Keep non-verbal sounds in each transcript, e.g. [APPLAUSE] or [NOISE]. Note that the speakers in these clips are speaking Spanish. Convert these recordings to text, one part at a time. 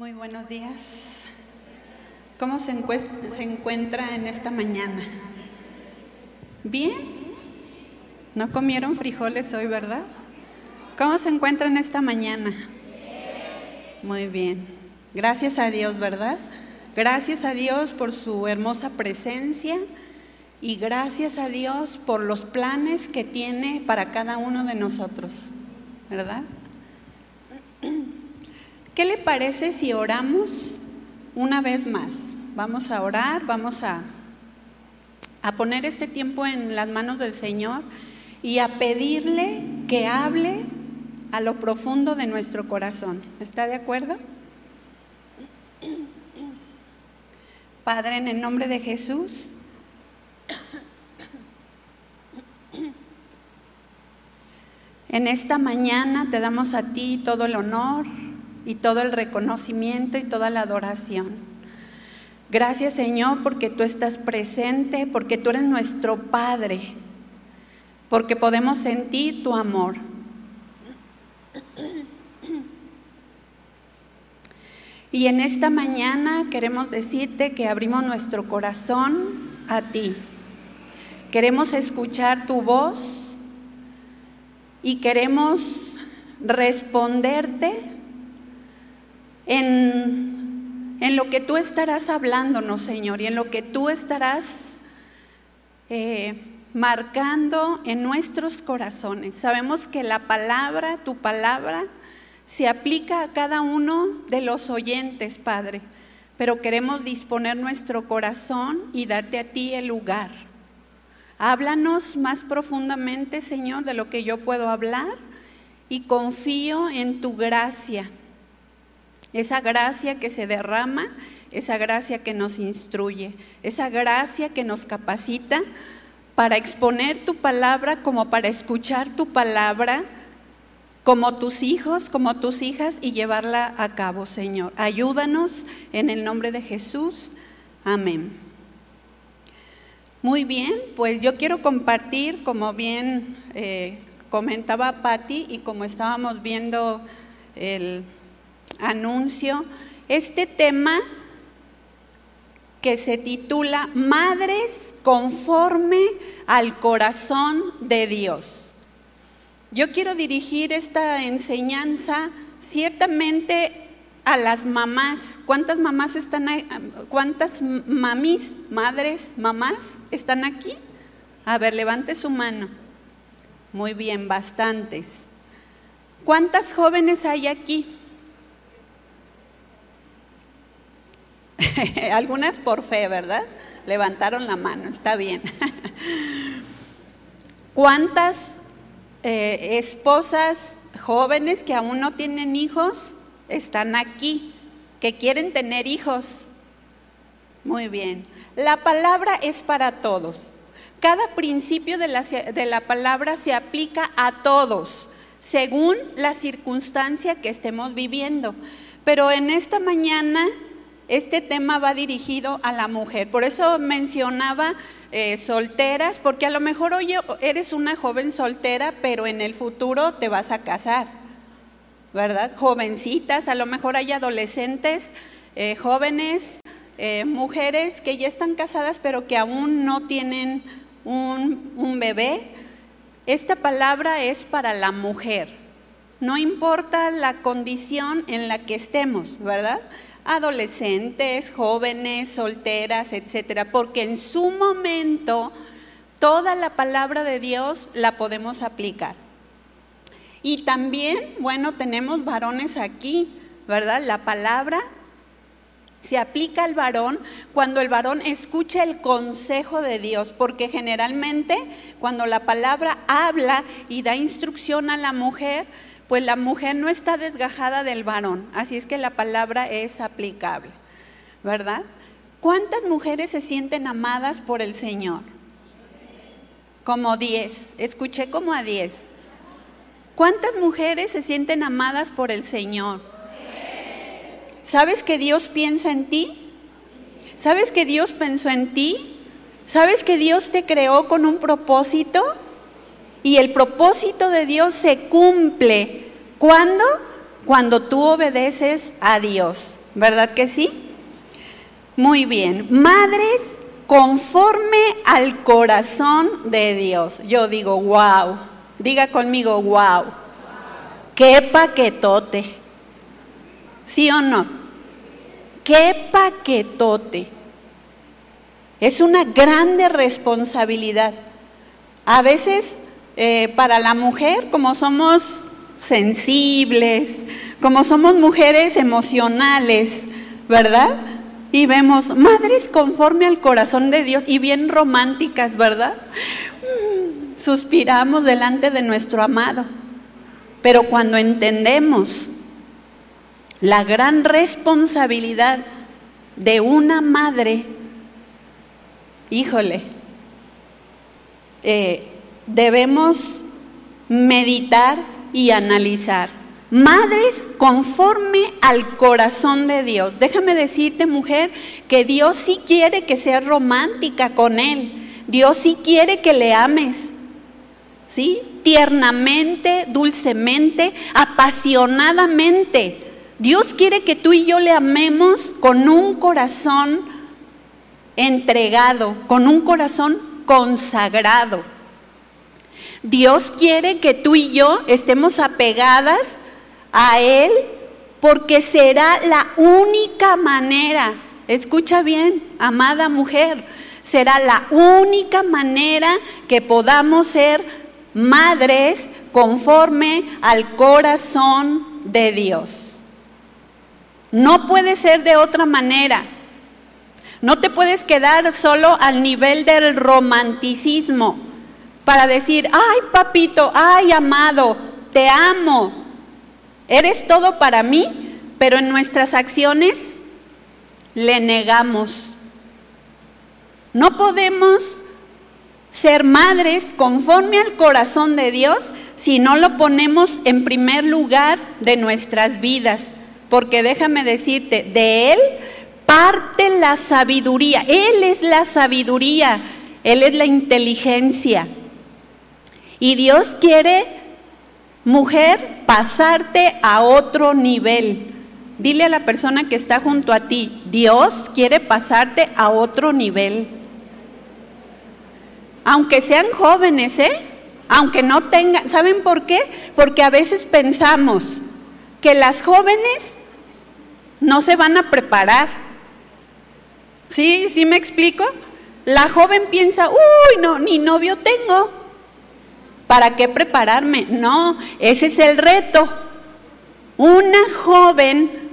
Muy buenos días. ¿Cómo se, encuentra en esta mañana? ¿Bien? ¿No comieron frijoles hoy, verdad? ¿Cómo se encuentra en esta mañana? Muy bien. Gracias a Dios, ¿verdad? Gracias a Dios por su hermosa presencia y gracias a Dios por los planes que tiene para cada uno de nosotros, ¿verdad? ¿Qué le parece si oramos una vez más? Vamos a orar, vamos a, a poner este tiempo en las manos del Señor y a pedirle que hable a lo profundo de nuestro corazón. ¿Está de acuerdo? Padre, en el nombre de Jesús, en esta mañana te damos a ti todo el honor, y todo el reconocimiento y toda la adoración. Gracias Señor porque tú estás presente, porque tú eres nuestro Padre, porque podemos sentir tu amor. Y en esta mañana queremos decirte que abrimos nuestro corazón a ti. Queremos escuchar tu voz y queremos responderte en, lo que tú estarás hablándonos, Señor, y en lo que tú estarás eh, marcando en nuestros corazones. Sabemos que la palabra, tu palabra, se aplica a cada uno de los oyentes, Padre, pero queremos disponer nuestro corazón y darte a ti el lugar. Háblanos más profundamente, Señor, de lo que yo puedo hablar y confío en tu gracia esa gracia que se derrama, esa gracia que nos instruye, esa gracia que nos capacita para exponer tu palabra como para escuchar tu palabra como tus hijos, como tus hijas y llevarla a cabo, Señor. Ayúdanos en el nombre de Jesús. Amén. Muy bien, pues yo quiero compartir, como bien eh, comentaba Patti y como estábamos viendo el anuncio este tema que se titula Madres conforme al corazón de Dios. Yo quiero dirigir esta enseñanza ciertamente a las mamás. ¿Cuántas mamás están? ¿Cuántas mamis, madres, mamás están aquí? A ver, levante su mano. Muy bien, bastantes. ¿Cuántas jóvenes hay aquí? [LAUGHS] Algunas por fe, ¿verdad? Levantaron la mano, está bien. [LAUGHS] ¿Cuántas eh, esposas jóvenes que aún no tienen hijos están aquí, que quieren tener hijos? Muy bien. La palabra es para todos. Cada principio de la, de la palabra se aplica a todos, según la circunstancia que estemos viviendo. Pero en esta mañana este tema va dirigido a la mujer. Por eso mencionaba eh, solteras, porque a lo mejor hoy eres una joven soltera, pero en el futuro te vas a casar, ¿verdad? Jovencitas, a lo mejor hay adolescentes, eh, jóvenes, eh, mujeres que ya están casadas, pero que aún no tienen un, un bebé. Esta palabra es para la mujer. No importa la condición en la que estemos, ¿verdad? Adolescentes, jóvenes, solteras, etcétera, porque en su momento toda la palabra de Dios la podemos aplicar. Y también, bueno, tenemos varones aquí, ¿verdad? La palabra se aplica al varón cuando el varón escucha el consejo de Dios, porque generalmente cuando la palabra habla y da instrucción a la mujer, pues la mujer no está desgajada del varón, así es que la palabra es aplicable, ¿verdad? ¿Cuántas mujeres se sienten amadas por el Señor? Como diez, escuché como a diez. ¿Cuántas mujeres se sienten amadas por el Señor? ¿Sabes que Dios piensa en ti? ¿Sabes que Dios pensó en ti? ¿Sabes que Dios te creó con un propósito? Y el propósito de Dios se cumple. ¿Cuándo? cuando tú obedeces a Dios, ¿verdad que sí? Muy bien, madres conforme al corazón de Dios. Yo digo, wow, diga conmigo, wow, qué paquetote, ¿sí o no? Qué paquetote. Es una grande responsabilidad. A veces eh, para la mujer, como somos sensibles, como somos mujeres emocionales, ¿verdad? Y vemos madres conforme al corazón de Dios y bien románticas, ¿verdad? Mm, suspiramos delante de nuestro amado. Pero cuando entendemos la gran responsabilidad de una madre, híjole, eh, debemos meditar y analizar. Madres conforme al corazón de Dios. Déjame decirte, mujer, que Dios sí quiere que seas romántica con Él. Dios sí quiere que le ames. ¿Sí? Tiernamente, dulcemente, apasionadamente. Dios quiere que tú y yo le amemos con un corazón entregado, con un corazón consagrado. Dios quiere que tú y yo estemos apegadas a Él porque será la única manera, escucha bien, amada mujer, será la única manera que podamos ser madres conforme al corazón de Dios. No puede ser de otra manera. No te puedes quedar solo al nivel del romanticismo para decir, ay papito, ay amado, te amo, eres todo para mí, pero en nuestras acciones le negamos. No podemos ser madres conforme al corazón de Dios si no lo ponemos en primer lugar de nuestras vidas. Porque déjame decirte, de Él parte la sabiduría. Él es la sabiduría, Él es la inteligencia. Y Dios quiere, mujer, pasarte a otro nivel. Dile a la persona que está junto a ti, Dios quiere pasarte a otro nivel. Aunque sean jóvenes, ¿eh? Aunque no tengan, ¿saben por qué? Porque a veces pensamos que las jóvenes no se van a preparar. ¿Sí? ¿Sí me explico? La joven piensa, uy, no, ni novio tengo. ¿Para qué prepararme? No, ese es el reto. Una joven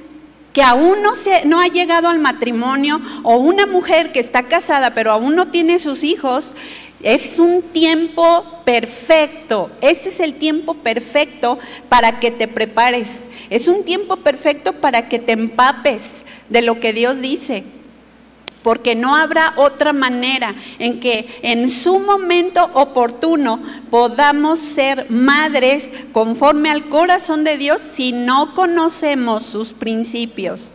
que aún no, se, no ha llegado al matrimonio o una mujer que está casada pero aún no tiene sus hijos, es un tiempo perfecto. Este es el tiempo perfecto para que te prepares. Es un tiempo perfecto para que te empapes de lo que Dios dice porque no habrá otra manera en que en su momento oportuno podamos ser madres conforme al corazón de Dios si no conocemos sus principios.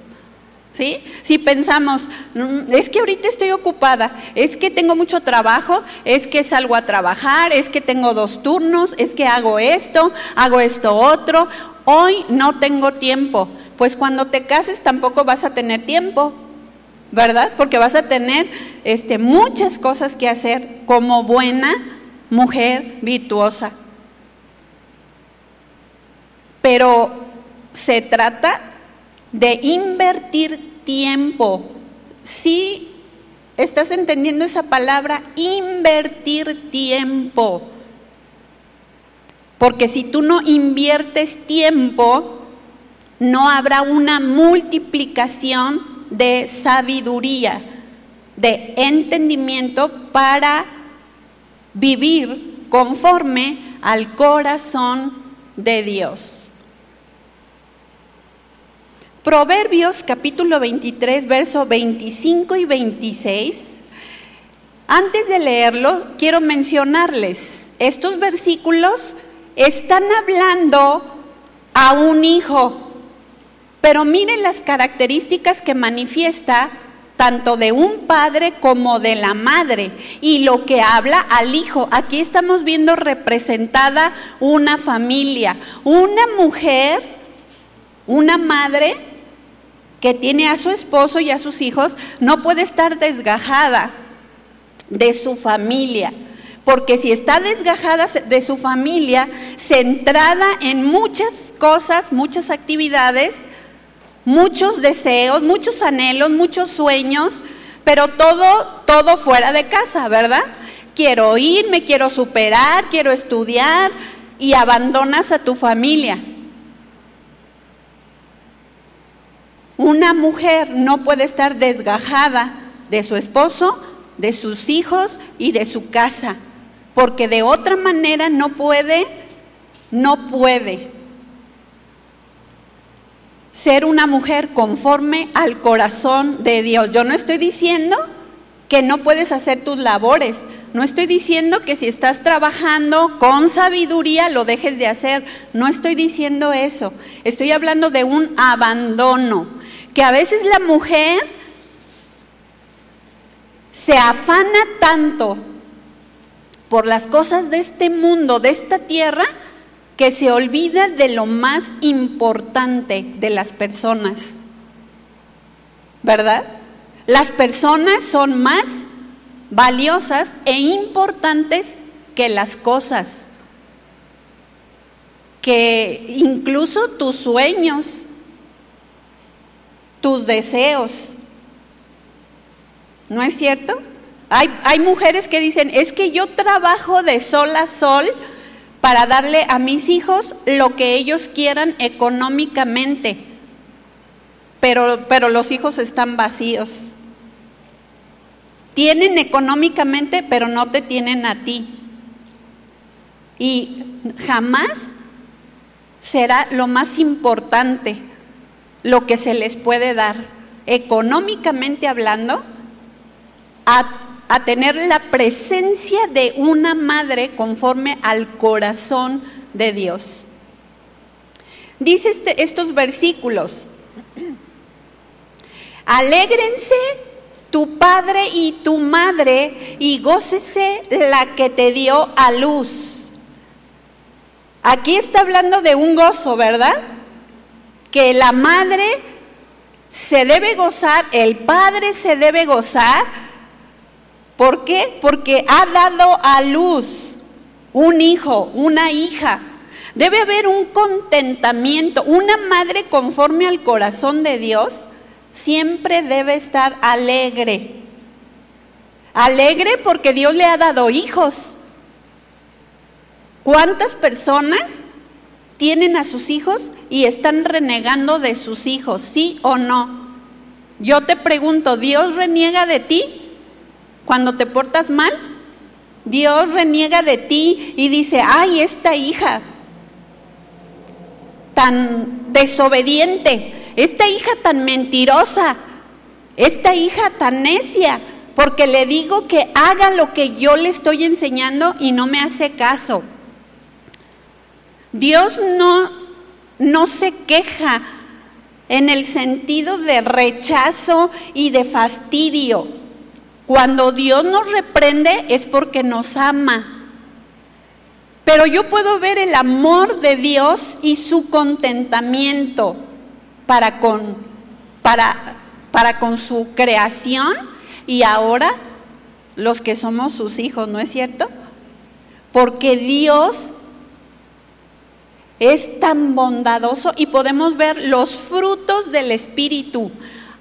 ¿Sí? Si pensamos, mm, es que ahorita estoy ocupada, es que tengo mucho trabajo, es que salgo a trabajar, es que tengo dos turnos, es que hago esto, hago esto otro, hoy no tengo tiempo. Pues cuando te cases tampoco vas a tener tiempo. ¿Verdad? Porque vas a tener este, muchas cosas que hacer como buena mujer virtuosa. Pero se trata de invertir tiempo. Si estás entendiendo esa palabra, invertir tiempo. Porque si tú no inviertes tiempo, no habrá una multiplicación de sabiduría, de entendimiento para vivir conforme al corazón de Dios. Proverbios capítulo 23, verso 25 y 26. Antes de leerlo, quiero mencionarles, estos versículos están hablando a un hijo, pero miren las características que manifiesta tanto de un padre como de la madre y lo que habla al hijo. Aquí estamos viendo representada una familia, una mujer Una madre que tiene a su esposo y a sus hijos no puede estar desgajada de su familia, porque si está desgajada de su familia, centrada en muchas cosas, muchas actividades, muchos deseos, muchos anhelos, muchos sueños, pero todo, todo fuera de casa, ¿verdad? Quiero ir, me quiero superar, quiero estudiar y abandonas a tu familia. Una mujer no puede estar desgajada de su esposo, de sus hijos y de su casa, porque de otra manera no puede, no puede ser una mujer conforme al corazón de Dios. Yo no estoy diciendo que no puedes hacer tus labores. No estoy diciendo que si estás trabajando con sabiduría lo dejes de hacer. No estoy diciendo eso. Estoy hablando de un abandono que a veces la mujer se afana tanto por las cosas de este mundo, de esta tierra, que se olvida de lo más importante de las personas. ¿Verdad? Las personas son más valiosas e importantes que las cosas, que incluso tus sueños, tus deseos. ¿No es cierto? Hay, hay, mujeres que dicen, es que yo trabajo de sol a sol para darle a mis hijos lo que ellos quieran económicamente, pero, pero los hijos están vacíos. Tienen económicamente, pero no te tienen a ti. Y jamás será lo más importante lo que se les puede dar, económicamente hablando, a, tener la presencia de una madre conforme al corazón de Dios. Dice este, estos versículos, alégrense tu padre y tu madre y gócese la que te dio a luz. Aquí está hablando de un gozo, ¿verdad? que la madre se debe gozar, el padre se debe gozar. ¿Por qué? Porque ha dado a luz un hijo, una hija. Debe haber un contentamiento. Una madre conforme al corazón de Dios siempre debe estar alegre. Alegre porque Dios le ha dado hijos. ¿Cuántas personas tienen a sus hijos y están renegando de sus hijos, ¿sí o no? Yo te pregunto, ¿Dios reniega de ti cuando te portas mal? Dios reniega de ti y dice, ay, esta hija tan desobediente, esta hija tan mentirosa, esta hija tan necia, porque le digo que haga lo que yo le estoy enseñando y no me hace caso. Dios no, no se queja en el sentido de rechazo y de fastidio. Cuando Dios nos reprende es porque nos ama. Pero yo puedo ver el amor de Dios y su contentamiento para con, para, para con su creación y ahora los que somos sus hijos, ¿no es cierto? Porque Dios es tan bondadoso y podemos ver los frutos del Espíritu,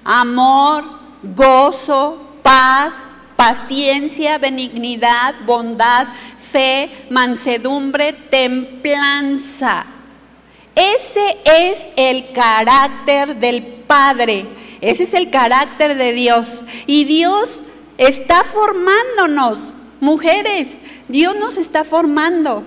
amor, gozo, paz, paciencia, benignidad, bondad, fe, mansedumbre, templanza. Ese es el carácter del Padre, ese es el carácter de Dios. Y Dios está formándonos, mujeres, Dios nos está formando.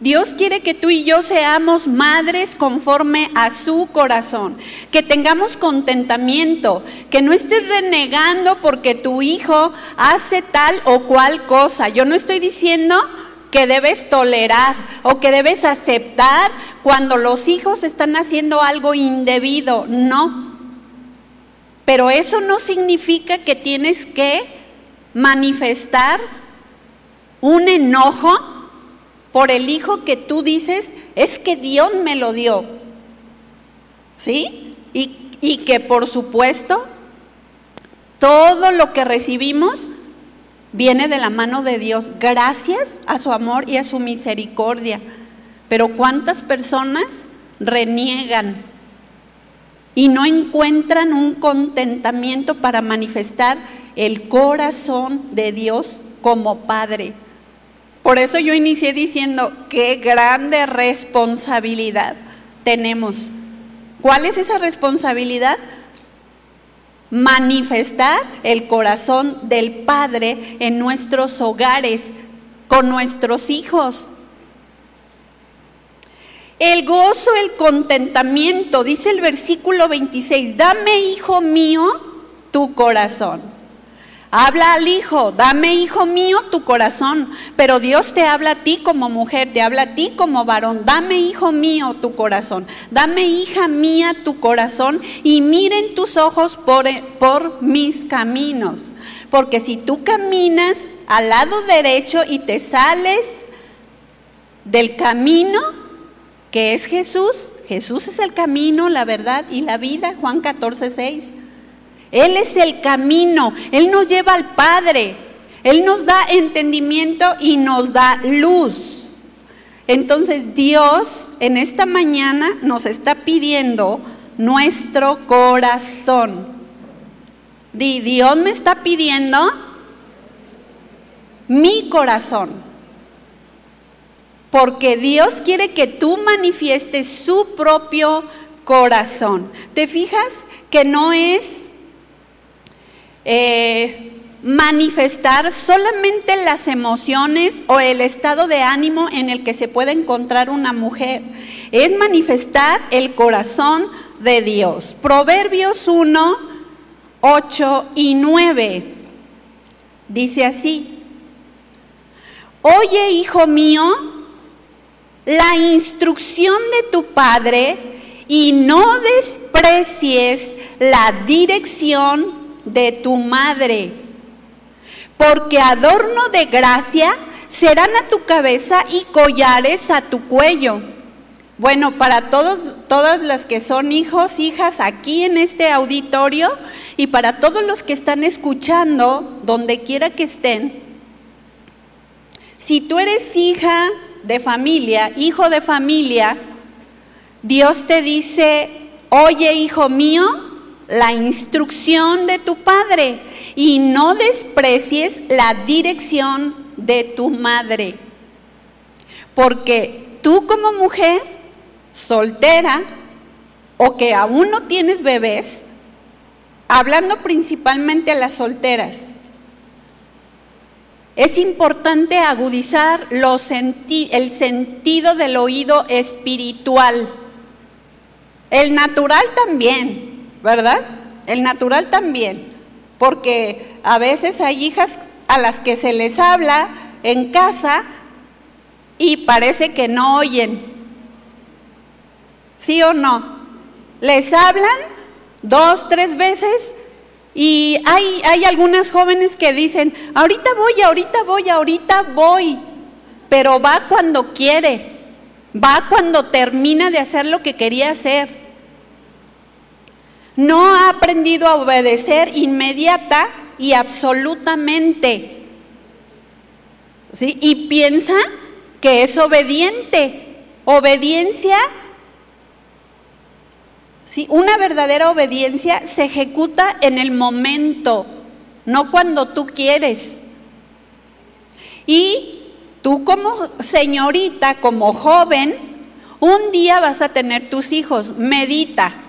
Dios quiere que tú y yo seamos madres conforme a su corazón, que tengamos contentamiento, que no estés renegando porque tu hijo hace tal o cual cosa. Yo no estoy diciendo que debes tolerar o que debes aceptar cuando los hijos están haciendo algo indebido, no. Pero eso no significa que tienes que manifestar un enojo por el hijo que tú dices, es que Dios me lo dio. ¿Sí? Y, y que por supuesto todo lo que recibimos viene de la mano de Dios, gracias a su amor y a su misericordia. Pero ¿cuántas personas reniegan y no encuentran un contentamiento para manifestar el corazón de Dios como Padre? Por eso yo inicié diciendo, qué grande responsabilidad tenemos. ¿Cuál es esa responsabilidad? Manifestar el corazón del Padre en nuestros hogares, con nuestros hijos. El gozo, el contentamiento, dice el versículo 26, dame, hijo mío, tu corazón. Habla al hijo, dame hijo mío tu corazón, pero Dios te habla a ti como mujer, te habla a ti como varón, dame hijo mío tu corazón, dame hija mía tu corazón y miren tus ojos por, por mis caminos, porque si tú caminas al lado derecho y te sales del camino que es Jesús, Jesús es el camino, la verdad y la vida, Juan 14, 6. Él es el camino, Él nos lleva al Padre, Él nos da entendimiento y nos da luz. Entonces Dios en esta mañana nos está pidiendo nuestro corazón. Dios me está pidiendo mi corazón. Porque Dios quiere que tú manifiestes su propio corazón. ¿Te fijas que no es eh, manifestar solamente las emociones o el estado de ánimo en el que se puede encontrar una mujer. Es manifestar el corazón de Dios. Proverbios 1, 8 y 9. Dice así. Oye, hijo mío, la instrucción de tu padre y no desprecies la dirección de tu madre, porque adorno de gracia serán a tu cabeza y collares a tu cuello. Bueno, para todos, todas las que son hijos, hijas aquí en este auditorio y para todos los que están escuchando, donde quiera que estén, si tú eres hija de familia, hijo de familia, Dios te dice, oye hijo mío, la instrucción de tu padre y no desprecies la dirección de tu madre. Porque tú como mujer soltera o que aún no tienes bebés, hablando principalmente a las solteras, es importante agudizar el sentido del oído espiritual. El natural también, ¿verdad? El natural también, porque a veces hay hijas a las que se les habla en casa y parece que no oyen. ¿Sí o no? Les hablan dos, tres veces y hay, hay algunas jóvenes que dicen, ahorita voy, ahorita voy, ahorita voy, pero va cuando quiere, va cuando termina de hacer lo que quería hacer no ha aprendido a obedecer inmediata y absolutamente. ¿sí? Y piensa que es obediente. Obediencia, ¿sí? una verdadera obediencia se ejecuta en el momento, no cuando tú quieres. Y tú como señorita, como joven, un día vas a tener tus hijos, medita.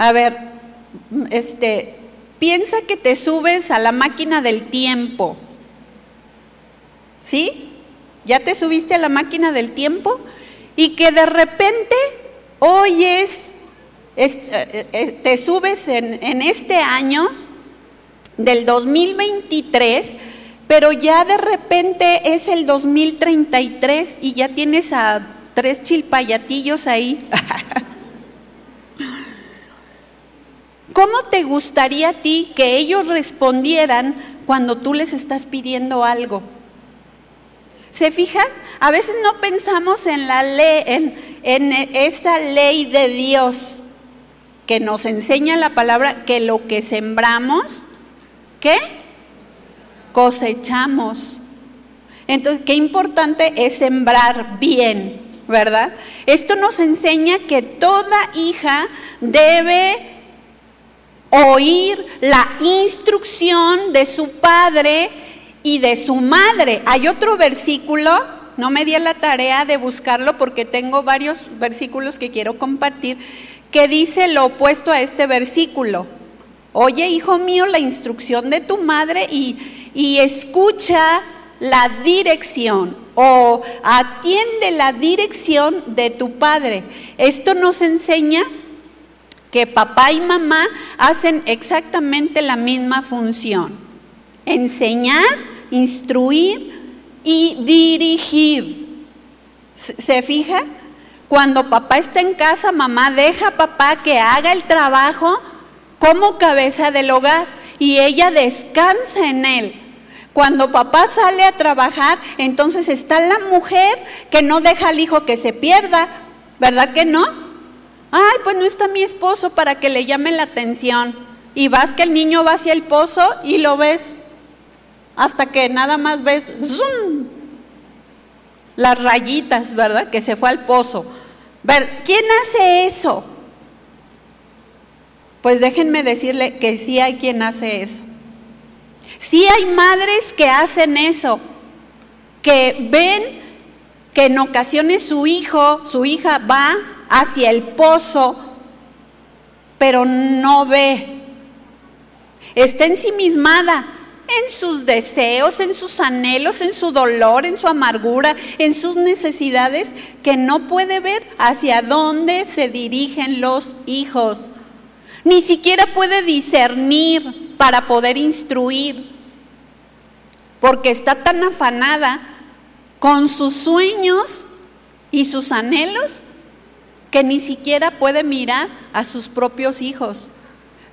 A ver, este, piensa que te subes a la máquina del tiempo. ¿Sí? ¿Ya te subiste a la máquina del tiempo? Y que de repente oyes, eh, eh, te subes en, en este año del 2023, pero ya de repente es el 2033 y ya tienes a tres chilpayatillos ahí. [LAUGHS] ¿Cómo te gustaría a ti que ellos respondieran cuando tú les estás pidiendo algo? ¿Se fijan? A veces no pensamos en la ley, en, esa ley de Dios que nos enseña la palabra que lo que sembramos, ¿qué? Cosechamos. Entonces, qué importante es sembrar bien, ¿verdad? Esto nos enseña que toda hija debe oír la instrucción de su padre y de su madre. Hay otro versículo, no me di la tarea de buscarlo porque tengo varios versículos que quiero compartir, que dice lo opuesto a este versículo. Oye, hijo mío, la instrucción de tu madre y, y escucha la dirección o atiende la dirección de tu padre. Esto nos enseña que papá y mamá hacen exactamente la misma función. Enseñar, instruir y dirigir. ¿Se fija? Cuando papá está en casa, mamá deja a papá que haga el trabajo como cabeza del hogar y ella descansa en él. Cuando papá sale a trabajar, entonces está la mujer que no deja al hijo que se pierda, ¿verdad que no? Ay, pues no está mi esposo para que le llame la atención. Y vas que el niño va hacia el pozo y lo ves. Hasta que nada más ves, ¡zum! Las rayitas, ¿verdad? Que se fue al pozo. Ver, ¿quién hace eso? Pues déjenme decirle que sí hay quien hace eso. Sí hay madres que hacen eso, que ven que en ocasiones su hijo, su hija va hacia el pozo, pero no ve. Está ensimismada en sus deseos, en sus anhelos, en su dolor, en su amargura, en sus necesidades, que no puede ver hacia dónde se dirigen los hijos. Ni siquiera puede discernir para poder instruir, porque está tan afanada con sus sueños y sus anhelos que ni siquiera puede mirar a sus propios hijos,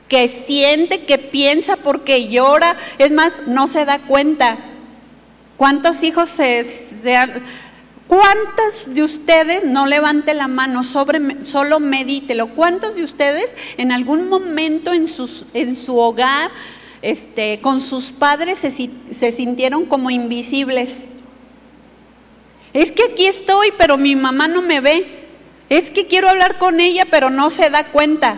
que siente, que piensa porque llora, es más, no se da cuenta. ¿Cuántos hijos se, han... ¿Cuántas de ustedes, no levante la mano, sobre, solo medítelo, cuántos de ustedes en algún momento en, sus, en su hogar, este, con sus padres se, se sintieron como invisibles? Es que aquí estoy, pero mi mamá no me ve. Es que quiero hablar con ella, pero no se da cuenta.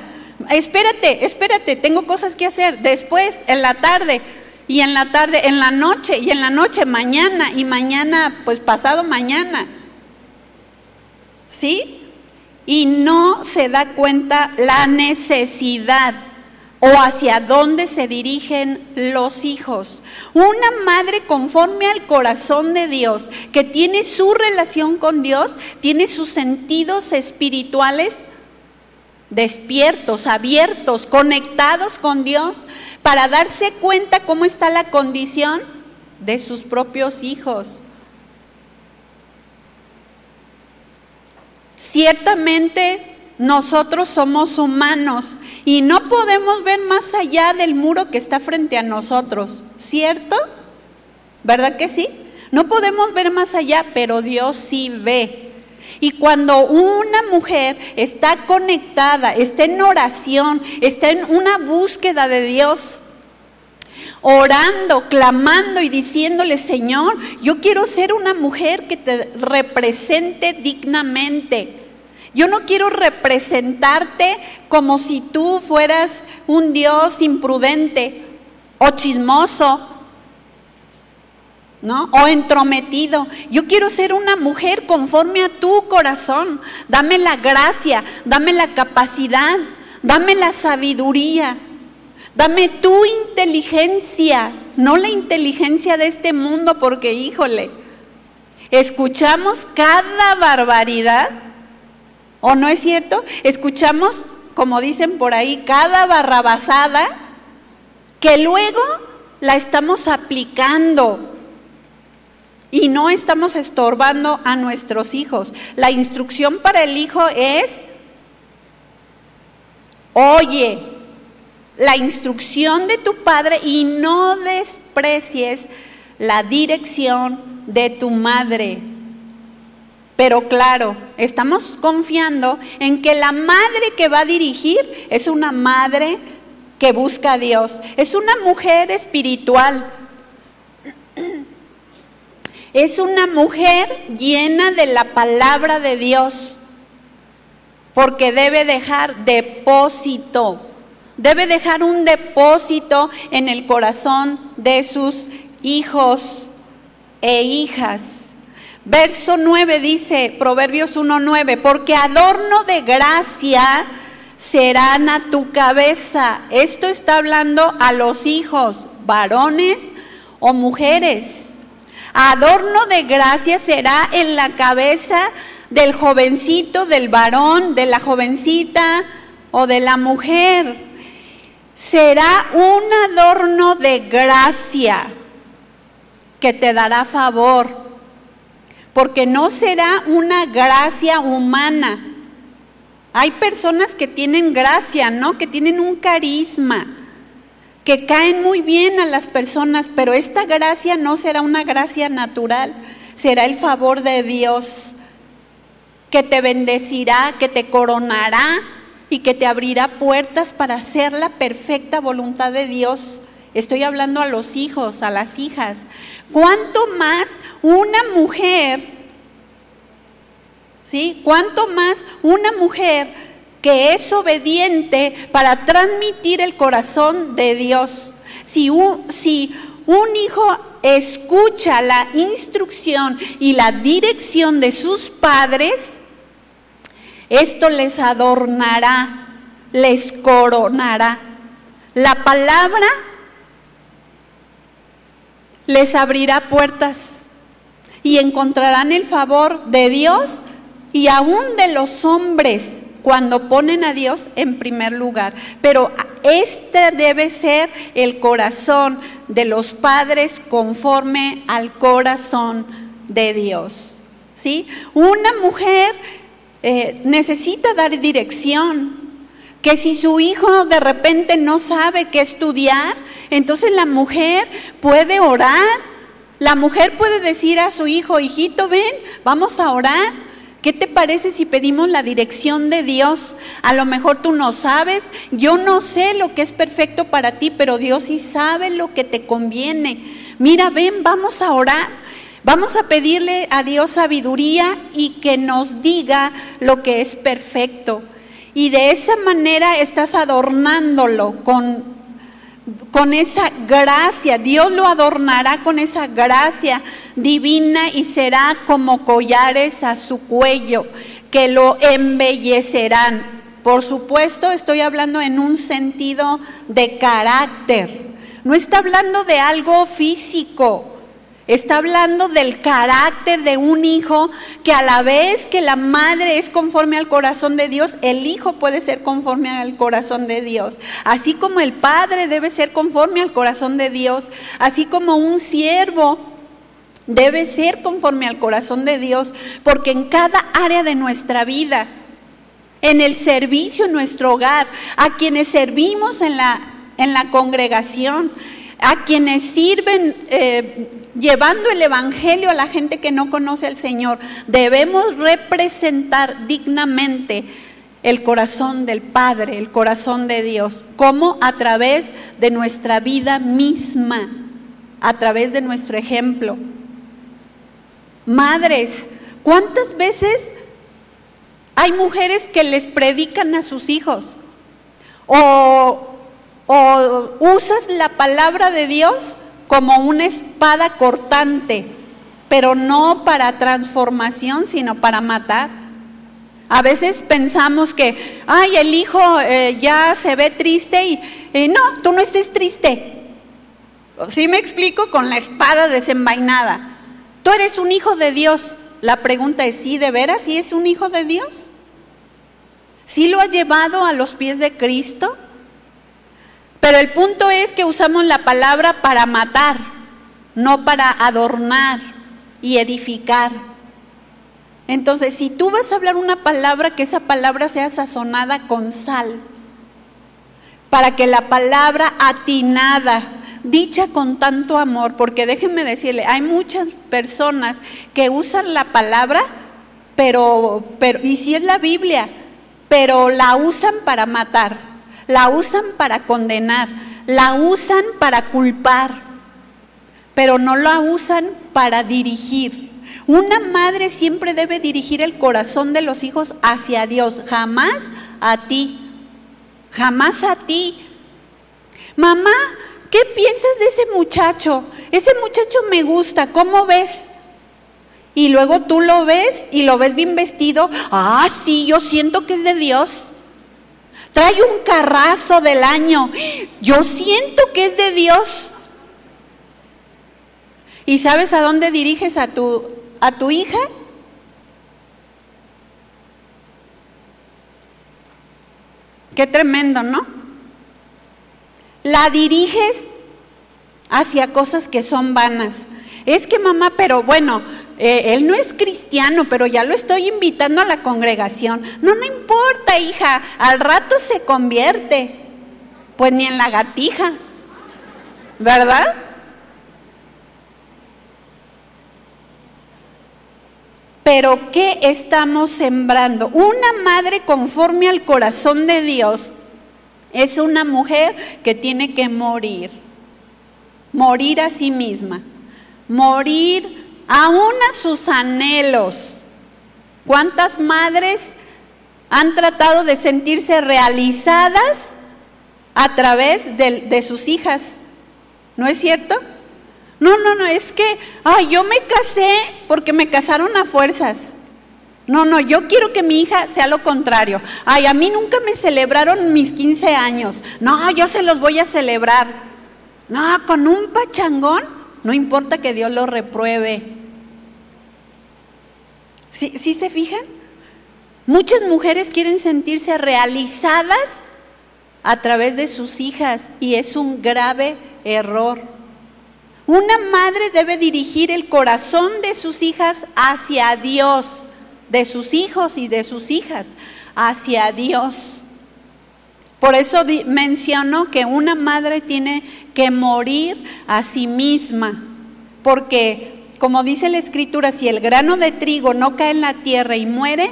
Espérate, espérate, tengo cosas que hacer. Después, en la tarde, y en la tarde, en la noche, y en la noche, mañana, y mañana, pues pasado mañana. ¿Sí? Y no se da cuenta la necesidad o hacia dónde se dirigen los hijos. Una madre conforme al corazón de Dios, que tiene su relación con Dios, tiene sus sentidos espirituales despiertos, abiertos, conectados con Dios, para darse cuenta cómo está la condición de sus propios hijos. Ciertamente nosotros somos humanos y no podemos ver más allá del muro que está frente a nosotros, ¿cierto? ¿Verdad que sí? No podemos ver más allá, pero Dios sí ve. Y cuando una mujer está conectada, está en oración, está en una búsqueda de Dios, orando, clamando y diciéndole, Señor, yo quiero ser una mujer que te represente dignamente. Yo no quiero representarte como si tú fueras un Dios imprudente o chismoso, ¿no? O entrometido. Yo quiero ser una mujer conforme a tu corazón. Dame la gracia, dame la capacidad, dame la sabiduría, dame tu inteligencia, no la inteligencia de este mundo, porque híjole, escuchamos cada barbaridad ¿O no es cierto? Escuchamos, como dicen por ahí, cada barrabasada que luego la estamos aplicando y no estamos estorbando a nuestros hijos. La instrucción para el hijo es, oye, la instrucción de tu padre y no desprecies la dirección de tu madre. Pero claro, estamos confiando en que la madre que va a dirigir es una madre que busca a Dios, es una mujer espiritual, [CLEARS THROAT] es una mujer llena de la palabra de Dios, porque debe dejar depósito, debe dejar un depósito en el corazón de sus hijos e hijas. Verso 9 dice, Proverbios 1.9, porque adorno de gracia serán a tu cabeza. Esto está hablando a los hijos, varones o mujeres. Adorno de gracia será en la cabeza del jovencito, del varón, de la jovencita o de la mujer. Será un adorno de gracia que te dará favor, porque no será una gracia humana. Hay personas que tienen gracia, ¿no? Que tienen un carisma que caen muy bien a las personas, pero esta gracia no será una gracia natural, será el favor de Dios que te bendecirá, que te coronará y que te abrirá puertas para hacer la perfecta voluntad de Dios. Estoy hablando a los hijos, a las hijas. ¿Cuánto más una mujer, ¿sí? ¿Cuánto más una mujer que es obediente para transmitir el corazón de Dios. Si un, si un hijo escucha la instrucción y la dirección de sus padres, esto les adornará, les coronará. La palabra les abrirá puertas y encontrarán el favor de Dios y aún de los hombres cuando ponen a Dios en primer lugar. Pero este debe ser el corazón de los padres conforme al corazón de Dios. ¿Sí? Una mujer eh, necesita dar dirección. Que si su hijo de repente no sabe qué estudiar, entonces la mujer puede orar. La mujer puede decir a su hijo, hijito, ven, vamos a orar ¿Qué te parece si pedimos la dirección de Dios? A lo mejor tú no sabes, yo no sé lo que es perfecto para ti, pero Dios sí sabe lo que te conviene. Mira, ven, vamos a orar. Vamos a pedirle a Dios sabiduría y que nos diga lo que es perfecto. Y de esa manera estás adornándolo con con esa gracia, Dios lo adornará con esa gracia divina y será como collares a su cuello que lo embellecerán. Por supuesto, estoy hablando en un sentido de carácter. No está hablando de algo físico. Está hablando del carácter de un hijo que a la vez que la madre es conforme al corazón de Dios, el hijo puede ser conforme al corazón de Dios. Así como el padre debe ser conforme al corazón de Dios, así como un siervo debe ser conforme al corazón de Dios, porque en cada área de nuestra vida, en el servicio en nuestro hogar, a quienes servimos en la, en la congregación, a quienes sirven eh, llevando el Evangelio a la gente que no conoce al Señor. Debemos representar dignamente el corazón del Padre, el corazón de Dios, como a través de nuestra vida misma, a través de nuestro ejemplo. Madres, ¿cuántas veces hay mujeres que les predican a sus hijos? O, o usas la palabra de Dios como una espada cortante, pero no para transformación, sino para matar. A veces pensamos que, ay, el hijo eh, ya se ve triste y no, tú no estés triste. ¿Sí me explico? Con la espada desenvainada. Tú eres un hijo de Dios. La pregunta es, ¿sí de veras sí es un hijo de Dios? ¿Sí lo ha llevado a los pies de Cristo? Pero el punto es que usamos la palabra para matar, no para adornar y edificar. Entonces, si tú vas a hablar una palabra, que esa palabra sea sazonada con sal, para que la palabra atinada, dicha con tanto amor, porque déjenme decirle, hay muchas personas que usan la palabra pero, pero, y sí es la Biblia, pero la usan para matar, la usan para condenar, la usan para culpar, pero no la usan para dirigir. Una madre siempre debe dirigir el corazón de los hijos hacia Dios, jamás a ti, jamás a ti. Mamá, ¿qué piensas de ese muchacho? Ese muchacho me gusta, ¿cómo ves? Y luego tú lo ves y lo ves bien vestido. Ah, sí, yo siento que es de Dios. Trae un carrazo del año. Yo siento que es de Dios. ¿Y sabes a dónde diriges a tu, a tu hija? Qué tremendo, ¿no? La diriges hacia cosas que son vanas. Es que mamá, pero bueno, eh, él no es cristiano, pero ya lo estoy invitando a la congregación. No, no importa, hija, al rato se convierte. Pues ni en la gatija, ¿verdad? Pero ¿qué estamos sembrando? Una madre conforme al corazón de Dios es una mujer que tiene que morir, morir a sí misma, morir aún a sus anhelos. ¿Cuántas madres han tratado de sentirse realizadas a través de, sus hijas? ¿No es cierto? No, no, no, es que, ay, yo me casé porque me casaron a fuerzas. No, no, yo quiero que mi hija sea lo contrario. Ay, a mí nunca me celebraron mis 15 años. No, yo se los voy a celebrar. No, con un pachangón, no importa que Dios lo repruebe. ¿Sí, se fijan? Muchas mujeres quieren sentirse realizadas a través de sus hijas y es un grave error. Una madre debe dirigir el corazón de sus hijas hacia Dios, de sus hijos y de sus hijas, hacia Dios. Por eso menciono que una madre tiene que morir a sí misma, porque como dice la escritura, si el grano de trigo no cae en la tierra y muere,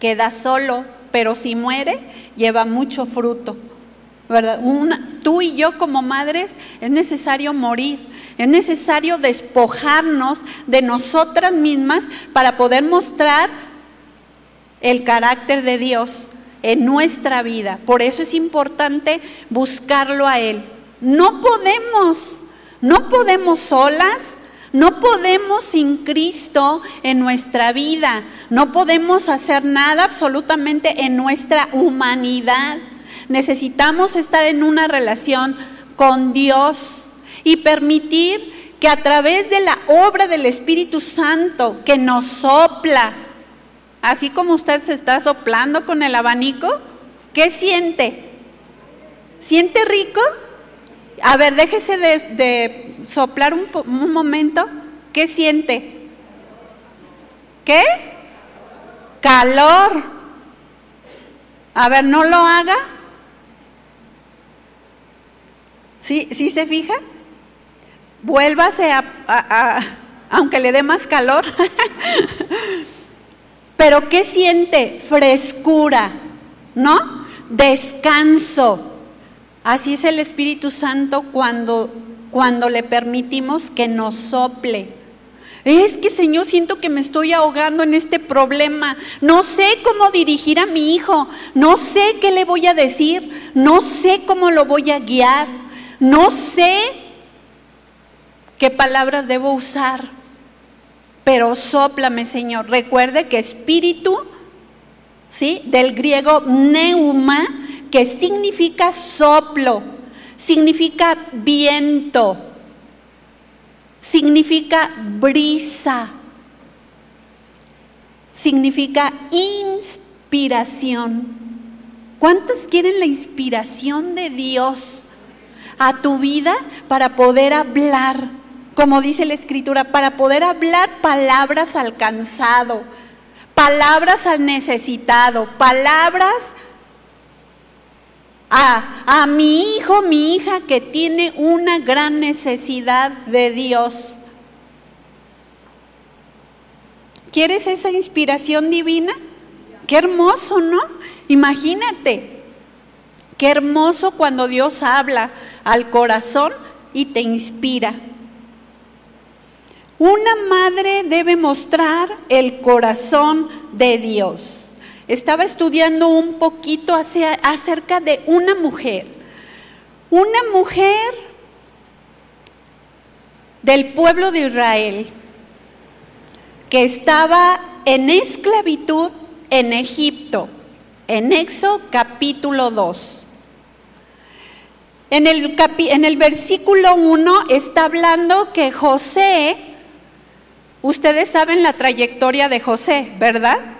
queda solo, pero si muere, lleva mucho fruto. tú y yo como madres es necesario morir, es necesario despojarnos de nosotras mismas para poder mostrar el carácter de Dios en nuestra vida. Por eso es importante buscarlo a Él. No podemos, no podemos solas, no podemos sin Cristo en nuestra vida, no podemos hacer nada absolutamente en nuestra humanidad. Necesitamos estar en una relación con Dios y permitir que a través de la obra del Espíritu Santo que nos sopla, así como usted se está soplando con el abanico, ¿qué siente? ¿Siente rico? A ver, déjese de, soplar un, momento. ¿Qué siente? ¿Qué? Calor. A ver, no lo haga. ¿Sí, ¿Sí se fija? Vuélvase a, a, aunque le dé más calor. [LAUGHS] Pero ¿qué siente? Frescura, ¿no? Descanso. Así es el Espíritu Santo cuando, cuando le permitimos que nos sople. Es que Señor, siento que me estoy ahogando en este problema. No sé cómo dirigir a mi hijo. No sé qué le voy a decir. No sé cómo lo voy a guiar. No sé qué palabras debo usar. Pero sóplame, Señor. Recuerde que espíritu, ¿sí? Del griego neuma que significa soplo, significa viento, significa brisa, significa inspiración. ¿Cuántos quieren la inspiración de Dios a tu vida para poder hablar? Como dice la escritura, para poder hablar palabras al cansado, palabras al necesitado, palabras a, mi hijo, mi hija que tiene una gran necesidad de Dios. ¿Quieres esa inspiración divina? Qué hermoso, ¿no? Imagínate, qué hermoso cuando Dios habla al corazón y te inspira. Una madre debe mostrar el corazón de Dios. Estaba estudiando un poquito acerca de una mujer. Una mujer del pueblo de Israel que estaba en esclavitud en Egipto, en Éxodo capítulo 2. En el, versículo 1 está hablando que José, ustedes saben la trayectoria de José, ¿verdad?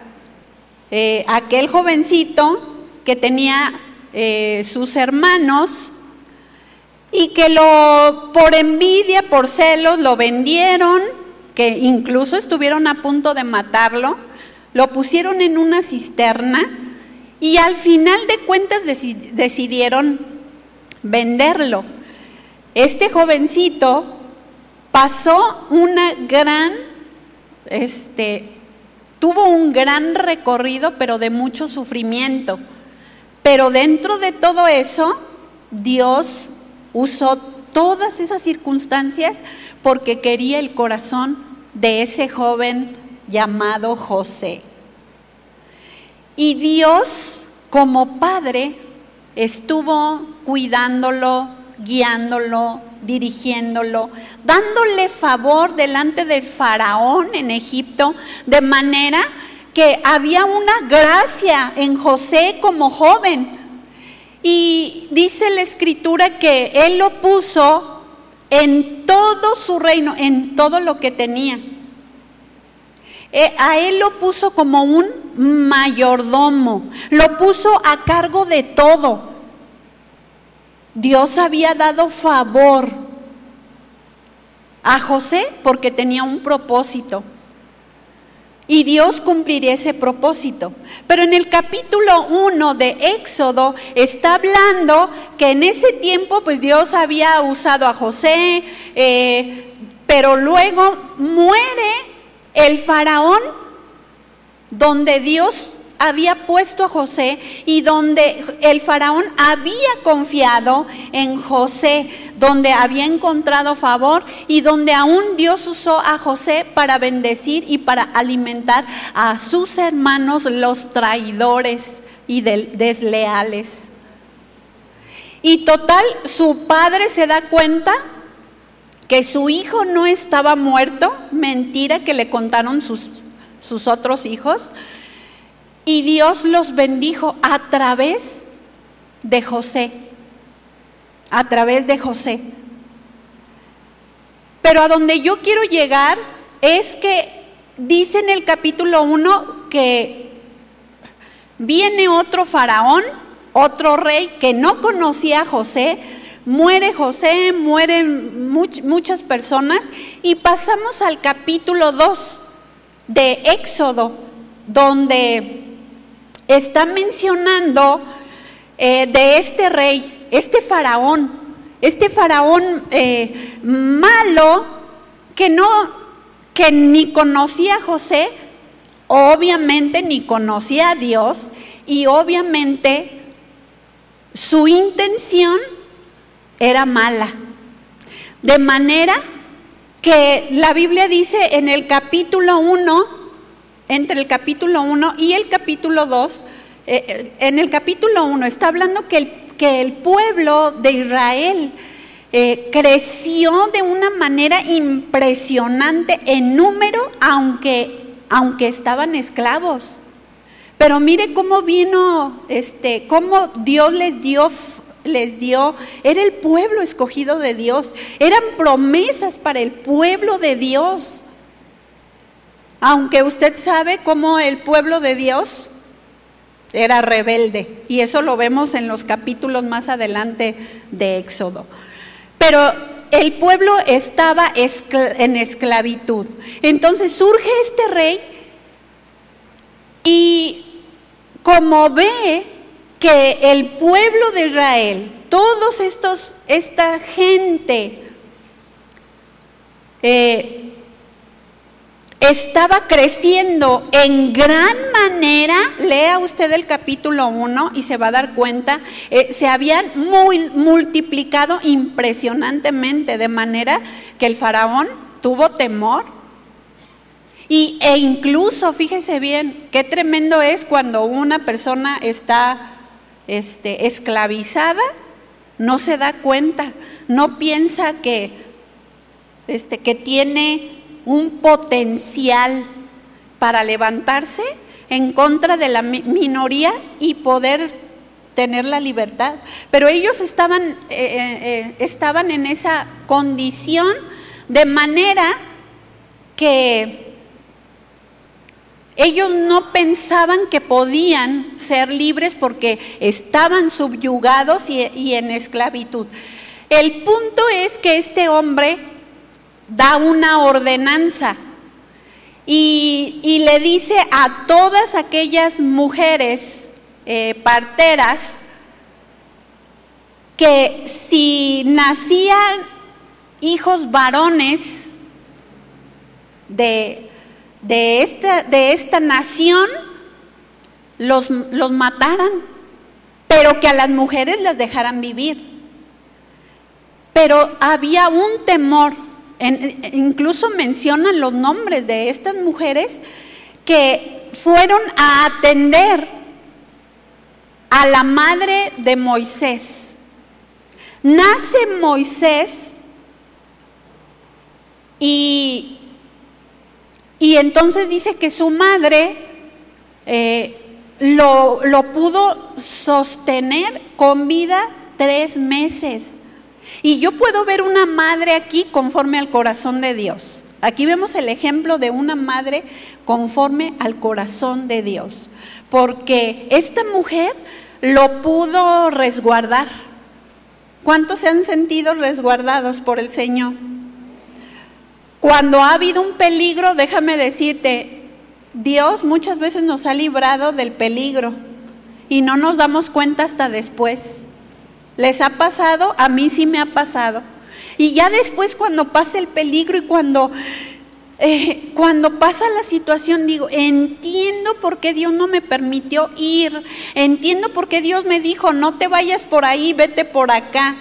Eh, aquel jovencito que tenía eh, sus hermanos y que lo por envidia, por celos, lo vendieron, que incluso estuvieron a punto de matarlo lo pusieron en una cisterna y al final de cuentas decidieron venderlo. Este jovencito pasó una gran, este, tuvo un gran recorrido, pero de mucho sufrimiento. Pero dentro de todo eso, Dios usó todas esas circunstancias porque quería el corazón de ese joven llamado José. Y Dios, como padre, estuvo cuidándolo, guiándolo, dirigiéndolo, dándole favor delante del faraón en Egipto, de manera que había una gracia en José como joven. Y dice la escritura que él lo puso en todo su reino, en todo lo que tenía. Eh, a él lo puso como un mayordomo, lo puso a cargo de todo. Dios había dado favor a José porque tenía un propósito. Y Dios cumpliría ese propósito. Pero en el capítulo 1 de Éxodo está hablando que en ese tiempo pues Dios había usado a José, eh, pero luego muere el faraón donde Dios había puesto a José y donde el faraón había confiado en José, donde había encontrado favor y donde aún Dios usó a José para bendecir y para alimentar a sus hermanos los traidores y desleales. Y total, su padre se da cuenta que su hijo no estaba muerto, mentira que le contaron sus, sus otros hijos, y Dios los bendijo a través de José, a través de José. Pero a donde yo quiero llegar es que dice en el capítulo 1 que viene otro faraón, otro rey que no conocía a José, Muere José, mueren muchas personas. Y pasamos al capítulo 2 de Éxodo, donde está mencionando eh, de este rey, este faraón, este faraón eh, malo que no, que ni conocía a José, obviamente ni conocía a Dios y obviamente su intención era mala. De manera que la Biblia dice en el capítulo 1, entre el capítulo 1 y el capítulo 2, eh, eh, en el capítulo 1 está hablando que el, que el pueblo de Israel eh, creció de una manera impresionante en número, aunque, aunque estaban esclavos. Pero mire cómo vino, este, cómo Dios les dio les dio, era el pueblo escogido de Dios, eran promesas para el pueblo de Dios. Aunque usted sabe cómo el pueblo de Dios era rebelde, y eso lo vemos en los capítulos más adelante de Éxodo. Pero el pueblo estaba en esclavitud. Entonces surge este rey y como ve que el pueblo de Israel, todos estos, esta gente, eh, estaba creciendo en gran manera, lea usted el capítulo 1 y se va a dar cuenta, eh, se habían muy multiplicado impresionantemente, de manera que el faraón tuvo temor. Y, e incluso, fíjese bien, qué tremendo es cuando una persona está este, esclavizada, no se da cuenta, no piensa que, este, que tiene un potencial para levantarse en contra de la minoría y poder tener la libertad. Pero ellos estaban, eh, eh, eh, estaban en esa condición de manera que ellos no pensaban que podían ser libres porque estaban subyugados y, y en esclavitud. El punto es que este hombre da una ordenanza y, le dice a todas aquellas mujeres eh, parteras que si nacían hijos varones de, de, esta, de esta nación, los, los mataran, pero que a las mujeres las dejaran vivir. Pero había un temor incluso mencionan los nombres de estas mujeres que fueron a atender a la madre de Moisés. Nace Moisés y, y entonces dice que su madre eh, lo, lo pudo sostener con vida tres meses. Y yo puedo ver una madre aquí conforme al corazón de Dios. Aquí vemos el ejemplo de una madre conforme al corazón de Dios. Porque esta mujer lo pudo resguardar. ¿Cuántos se han sentido resguardados por el Señor? Cuando ha habido un peligro, déjame decirte, Dios muchas veces nos ha librado del peligro y no nos damos cuenta hasta después. ¿Les ha pasado? A mí sí me ha pasado. Y ya después cuando pasa el peligro y cuando, eh, cuando pasa la situación, digo, entiendo por qué Dios no me permitió ir, entiendo por qué Dios me dijo, no te vayas por ahí, vete por acá.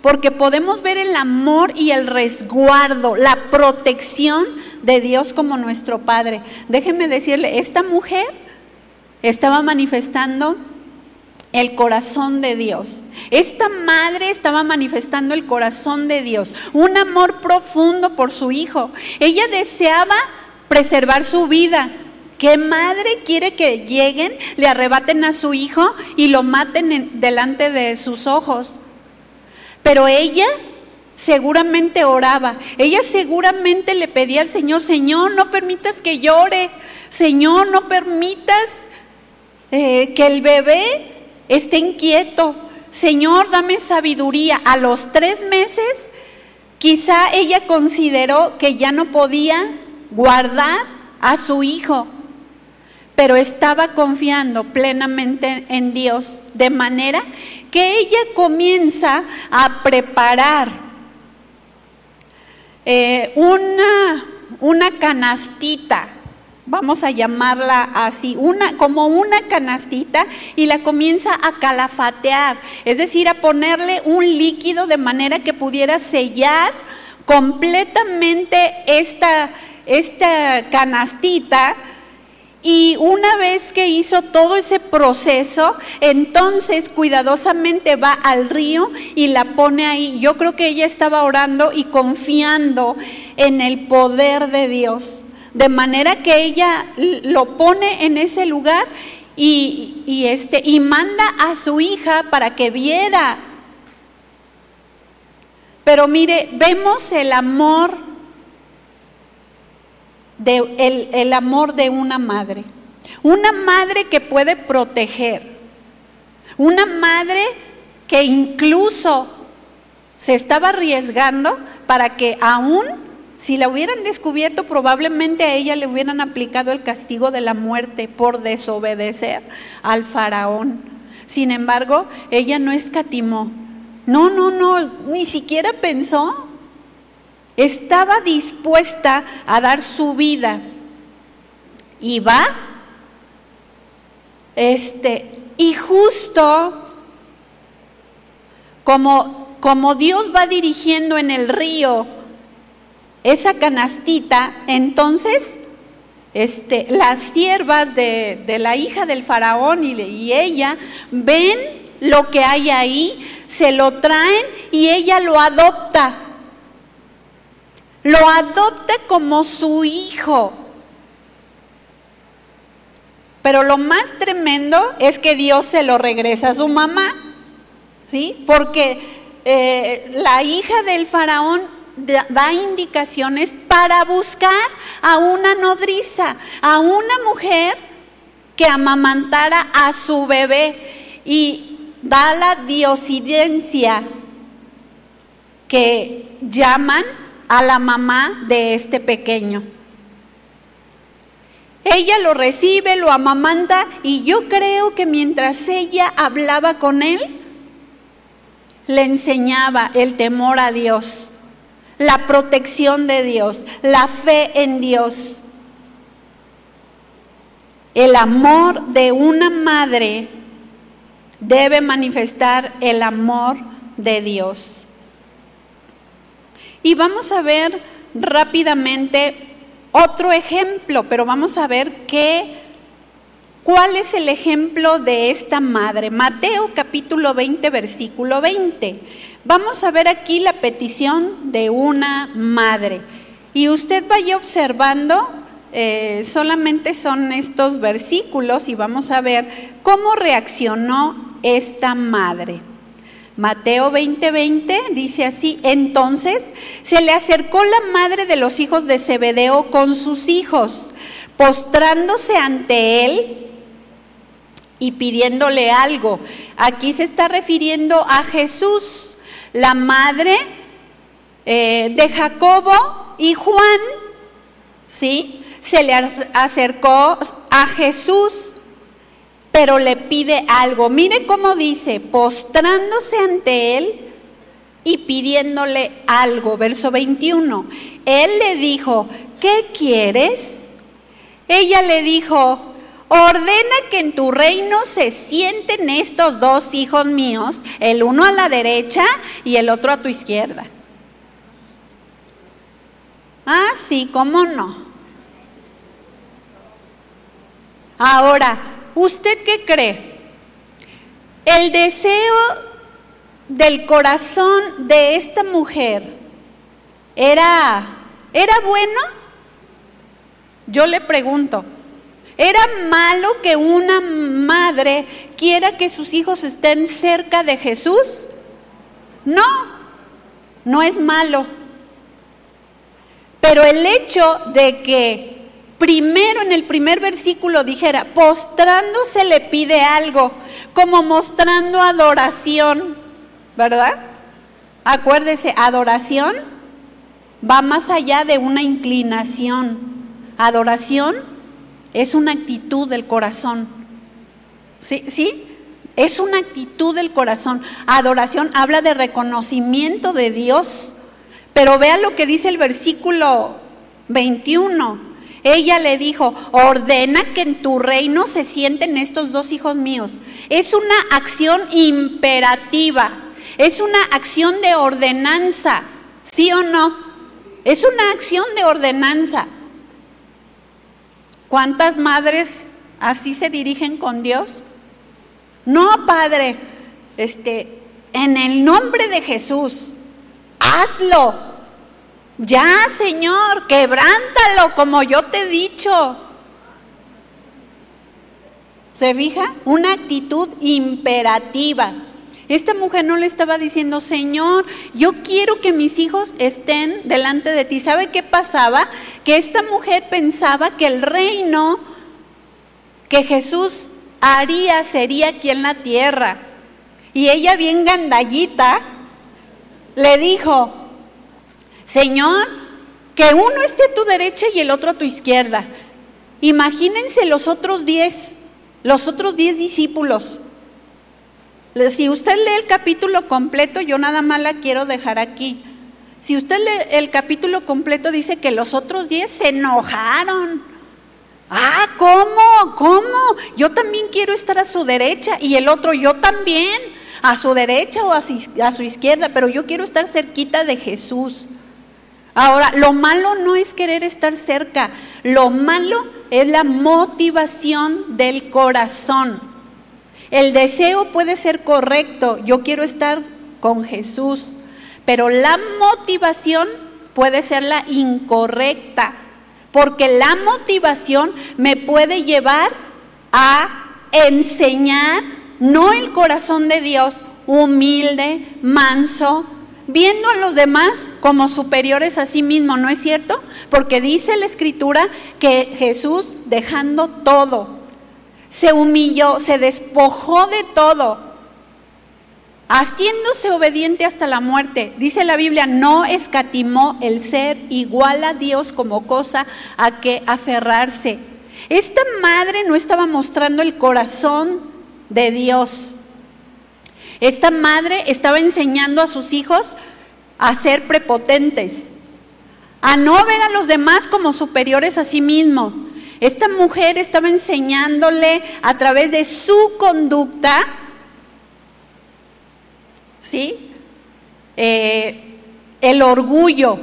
Porque podemos ver el amor y el resguardo, la protección de Dios como nuestro Padre. Déjenme decirle, esta mujer estaba manifestando el corazón de Dios. Esta madre estaba manifestando el corazón de Dios, un amor profundo por su hijo. Ella deseaba preservar su vida. ¿Qué madre quiere que lleguen, le arrebaten a su hijo y lo maten delante de sus ojos? Pero ella seguramente oraba. Ella seguramente le pedía al Señor, Señor, no permitas que llore. Señor, no permitas eh, que el bebé esté inquieto. Señor, dame sabiduría. A los tres meses, quizá ella consideró que ya no podía guardar a su hijo, pero estaba confiando plenamente en Dios, de manera que ella comienza a preparar eh, una, una canastita vamos a llamarla así, una, como una canastita y la comienza a calafatear, es decir, a ponerle un líquido de manera que pudiera sellar completamente esta, esta canastita. Y una vez que hizo todo ese proceso, entonces cuidadosamente va al río y la pone ahí. Yo creo que ella estaba orando y confiando en el poder de Dios. De manera que ella lo pone en ese lugar y, este, y manda a su hija para que viera. Pero mire, vemos el amor de, el, el amor de una madre. Una madre que puede proteger. Una madre que incluso se estaba arriesgando para que aún si la hubieran descubierto, probablemente a ella le hubieran aplicado el castigo de la muerte por desobedecer al faraón. Sin embargo, ella no escatimó. No, no, no, ni siquiera pensó. Estaba dispuesta a dar su vida y va. Este, y justo como, como Dios va dirigiendo en el río esa canastita, entonces este, las siervas de, la hija del faraón y, y ella ven lo que hay ahí, se lo traen y ella lo adopta. Lo adopta como su hijo. Pero lo más tremendo es que Dios se lo regresa a su mamá, ¿sí? Porque eh, la hija del faraón da indicaciones para buscar a una nodriza, a una mujer que amamantara a su bebé y da la diosidencia que llaman a la mamá de este pequeño. Ella lo recibe, lo amamanta y yo creo que mientras ella hablaba con él, le enseñaba el temor a Dios la protección de Dios, la fe en Dios. El amor de una madre debe manifestar el amor de Dios. Y vamos a ver rápidamente otro ejemplo, pero vamos a ver qué, cuál es el ejemplo de esta madre. Mateo capítulo 20, versículo 20. Vamos a ver aquí la petición de una madre. Y usted vaya observando, eh, solamente son estos versículos y vamos a ver cómo reaccionó esta madre. Mateo 20:20 dice así, entonces se le acercó la madre de los hijos de Zebedeo con sus hijos, postrándose ante él y pidiéndole algo. Aquí se está refiriendo a Jesús la madre eh, de Jacobo y Juan, ¿sí? Se le acercó a Jesús, pero le pide algo. Mire cómo dice, postrándose ante él y pidiéndole algo. Verso 21. Él le dijo, ¿qué quieres? Ella le dijo, ordena que en tu reino se sienten estos dos hijos míos, el uno a la derecha y el otro a tu izquierda. Ah, sí, ¿cómo no? Ahora, ¿usted qué cree? El deseo del corazón de esta mujer era, ¿era bueno? Yo le pregunto, ¿Era malo que una madre quiera que sus hijos estén cerca de Jesús? No, no es malo. Pero el hecho de que primero en el primer versículo dijera, postrándose le pide algo, como mostrando adoración, ¿verdad? Acuérdese, adoración va más allá de una inclinación. Adoración es una actitud del corazón. ¿Sí? ¿Sí? Es una actitud del corazón. Adoración habla de reconocimiento de Dios. Pero vea lo que dice el versículo 21. Ella le dijo, ordena que en tu reino se sienten estos dos hijos míos. Es una acción imperativa, es una acción de ordenanza, ¿sí o no? Es una acción de ordenanza. ¿Cuántas madres así se dirigen con Dios? No, Padre, este, en el nombre de Jesús, hazlo. Ya, Señor, quebrántalo como yo te he dicho. ¿Se fija? Una actitud imperativa. Esta mujer no le estaba diciendo, Señor, yo quiero que mis hijos estén delante de ti. ¿Sabe qué pasaba? Que esta mujer pensaba que el reino que Jesús haría sería aquí en la tierra. Y ella bien gandallita le dijo, Señor, que uno esté a tu derecha y el otro a tu izquierda. Imagínense los otros diez, los otros diez discípulos. Si usted lee el capítulo completo, yo nada más la quiero dejar aquí. Si usted lee el capítulo completo, dice que los otros diez se enojaron. Ah, ¿cómo? ¿Cómo? Yo también quiero estar a su derecha y el otro yo también, a su derecha o a su, a su izquierda, pero yo quiero estar cerquita de Jesús. Ahora, lo malo no es querer estar cerca, lo malo es la motivación del corazón. El deseo puede ser correcto, yo quiero estar con Jesús, pero la motivación puede ser la incorrecta, porque la motivación me puede llevar a enseñar no el corazón de Dios humilde, manso, viendo a los demás como superiores a sí mismo, ¿no es cierto? Porque dice la escritura que Jesús dejando todo, se humilló, se despojó de todo, haciéndose obediente hasta la muerte. Dice la Biblia, no escatimó el ser igual a Dios como cosa a que aferrarse. Esta madre no estaba mostrando el corazón de Dios. Esta madre estaba enseñando a sus hijos a ser prepotentes, a no ver a los demás como superiores a sí mismo. Esta mujer estaba enseñándole a través de su conducta, ¿sí? Eh, el orgullo,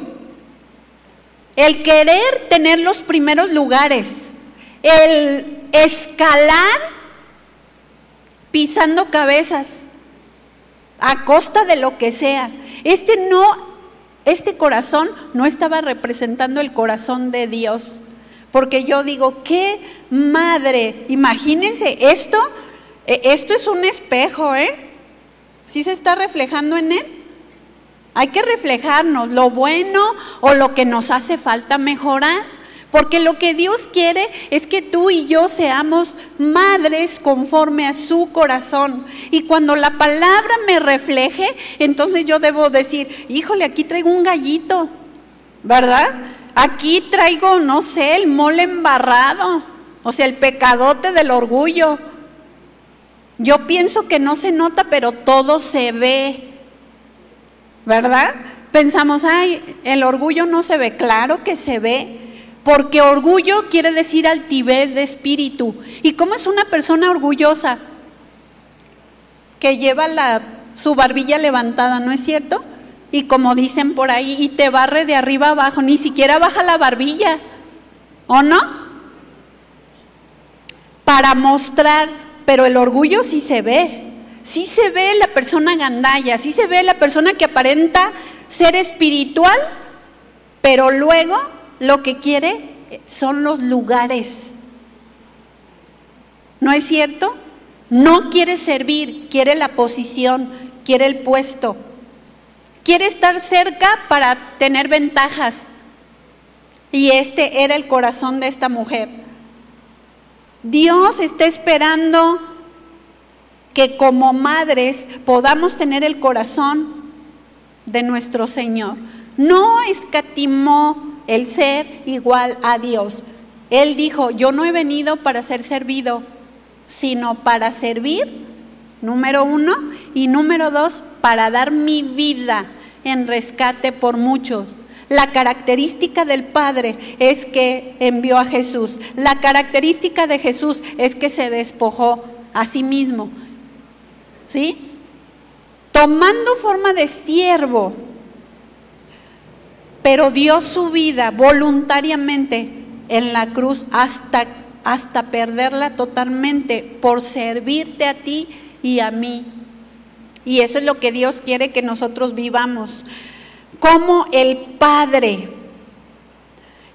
el querer tener los primeros lugares, el escalar pisando cabezas a costa de lo que sea. Este no, este corazón no estaba representando el corazón de Dios. Porque yo digo, qué madre, imagínense, esto, e, esto es un espejo, ¿eh? ¿Sí se está reflejando en él? Hay que reflejarnos lo bueno o lo que nos hace falta mejorar. Porque lo que Dios quiere es que tú y yo seamos madres conforme a su corazón. Y cuando la palabra me refleje, entonces yo debo decir, híjole, aquí traigo un gallito, ¿verdad? Aquí traigo, no sé, el mole embarrado, o sea, el pecadote del orgullo. Yo pienso que no se nota, pero todo se ve, ¿verdad? Pensamos, ay, el orgullo no se ve, claro que se ve. Porque orgullo quiere decir altivez de espíritu. ¿Y cómo es una persona orgullosa? Que lleva la, su barbilla levantada, ¿no es cierto? Y como dicen por ahí, y te barre de arriba abajo, ni siquiera baja la barbilla, ¿o no? Para mostrar, pero el orgullo sí se ve, sí se ve la persona gandalla, sí se ve la persona que aparenta ser espiritual, pero luego lo que quiere son los lugares. ¿No es cierto? No quiere servir, quiere la posición, quiere el puesto. Quiere estar cerca para tener ventajas. Y este era el corazón de esta mujer. Dios está esperando que como madres podamos tener el corazón de nuestro Señor. No escatimó el ser igual a Dios. Él dijo, yo no he venido para ser servido, sino para servir, número uno, y número dos, para dar mi vida en rescate por muchos. La característica del Padre es que envió a Jesús. La característica de Jesús es que se despojó a sí mismo. ¿Sí? Tomando forma de siervo, pero dio su vida voluntariamente en la cruz hasta, hasta perderla totalmente por servirte a ti y a mí. Y eso es lo que Dios quiere que nosotros vivamos. Como el Padre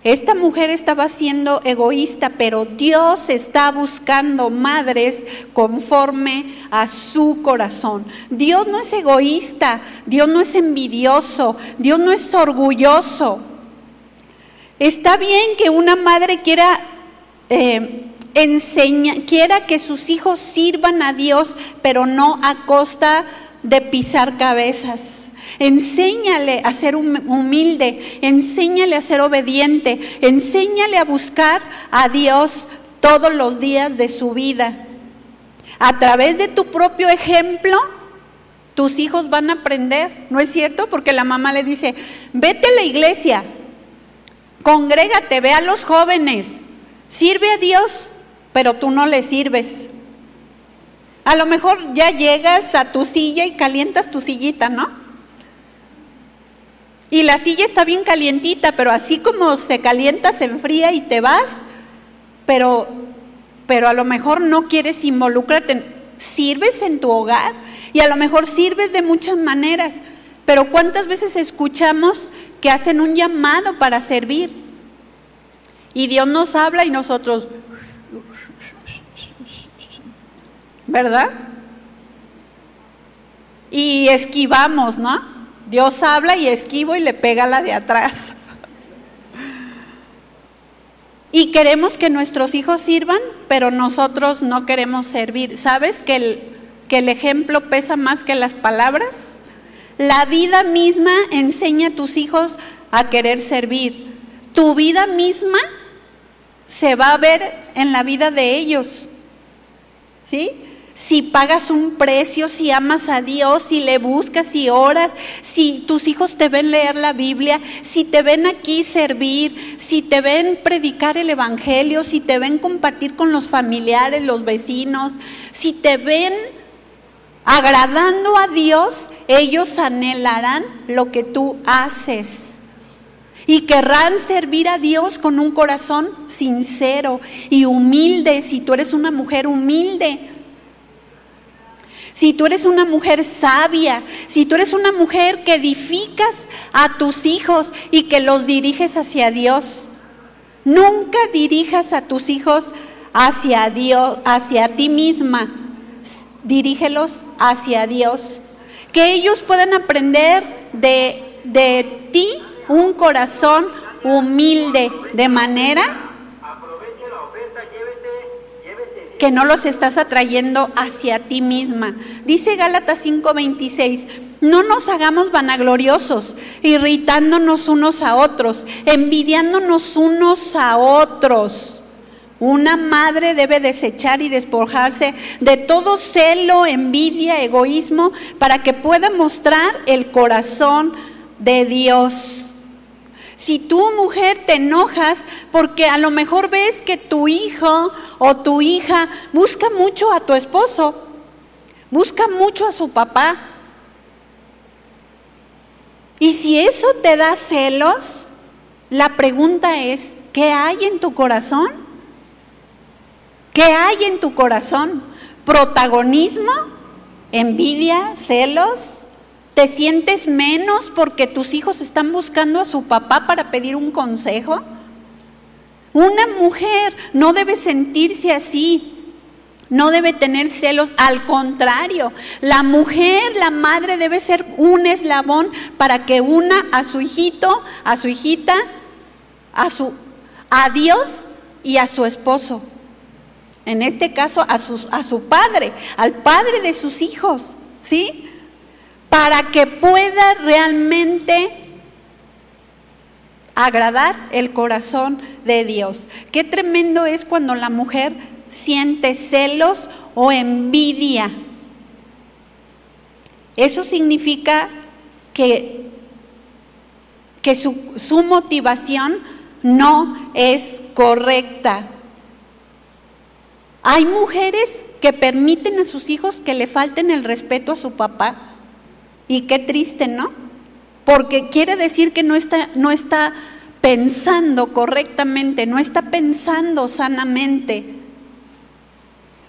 esta mujer estaba siendo egoísta, pero Dios está buscando madres conforme a su corazón. Dios no es egoísta, Dios no es envidioso, Dios no es orgulloso. Está bien que una madre quiera eh, quiera que sus hijos sirvan a Dios, pero no a costa de pisar cabezas. Enséñale a ser humilde, enséñale a ser obediente, enséñale a buscar a Dios todos los días de su vida. A través de tu propio ejemplo, tus hijos van a aprender, ¿no es cierto? Porque la mamá le dice, vete a la iglesia, congrégate, ve a los jóvenes, Sirve a Dios, pero tú no le sirves. A lo mejor ya llegas a tu silla y calientas tu sillita, ¿no? Y la silla está bien calientita, pero así como se calienta, se enfría y te vas, pero, pero a lo mejor no quieres involucrarte. Sirves en tu hogar y a lo mejor sirves de muchas maneras, pero ¿cuántas veces escuchamos que hacen un llamado para servir? Y Dios nos habla y nosotros, ¿verdad? Y esquivamos, ¿no? Dios habla y esquivo y le pega la de atrás. Y queremos que nuestros hijos sirvan, pero nosotros no queremos servir. ¿Sabes que el, que el ejemplo pesa más que las palabras? La vida misma enseña a tus hijos a querer servir. Tu vida misma se va a ver en la vida de ellos. ¿Sí? Si pagas un precio, si amas a Dios, si le buscas, si oras, si tus hijos te ven leer la Biblia, si te ven aquí servir, si te ven predicar el Evangelio, si te ven compartir con los familiares, los vecinos, si te ven agradando a Dios, ellos anhelarán lo que tú haces. Y querrán servir a Dios con un corazón sincero y humilde. Si tú eres una mujer humilde, si tú eres una mujer sabia, si tú eres una mujer que edificas a tus hijos y que los diriges hacia Dios, nunca dirijas a tus hijos hacia Dios, hacia ti misma. Dirígelos hacia Dios. Que ellos puedan aprender de, de ti un corazón humilde, de manera que no los estás atrayendo hacia ti misma. Dice Gálatas 5:26, no nos hagamos vanagloriosos, irritándonos unos a otros, envidiándonos unos a otros. Una madre debe desechar y despojarse de todo celo, envidia, egoísmo, para que pueda mostrar el corazón de Dios. Si tú, mujer, te enojas porque a lo mejor ves que tu hijo o tu hija busca mucho a tu esposo, busca mucho a su papá, y si eso te da celos, la pregunta es, ¿qué hay en tu corazón? ¿Qué hay en tu corazón? ¿Protagonismo? ¿Envidia? ¿Celos? ¿Te sientes menos porque tus hijos están buscando a su papá para pedir un consejo? Una mujer no debe sentirse así. No debe tener celos, al contrario, la mujer, la madre debe ser un eslabón para que una a su hijito, a su hijita, a su a Dios y a su esposo. En este caso a su, a su padre, al padre de sus hijos, ¿sí? Para que pueda realmente agradar el corazón de Dios. Qué tremendo es cuando la mujer siente celos o envidia. Eso significa que, que su, su motivación no es correcta. Hay mujeres que permiten a sus hijos que le falten el respeto a su papá y qué triste, ¿no? Porque quiere decir que no está, no está pensando correctamente, no está pensando sanamente.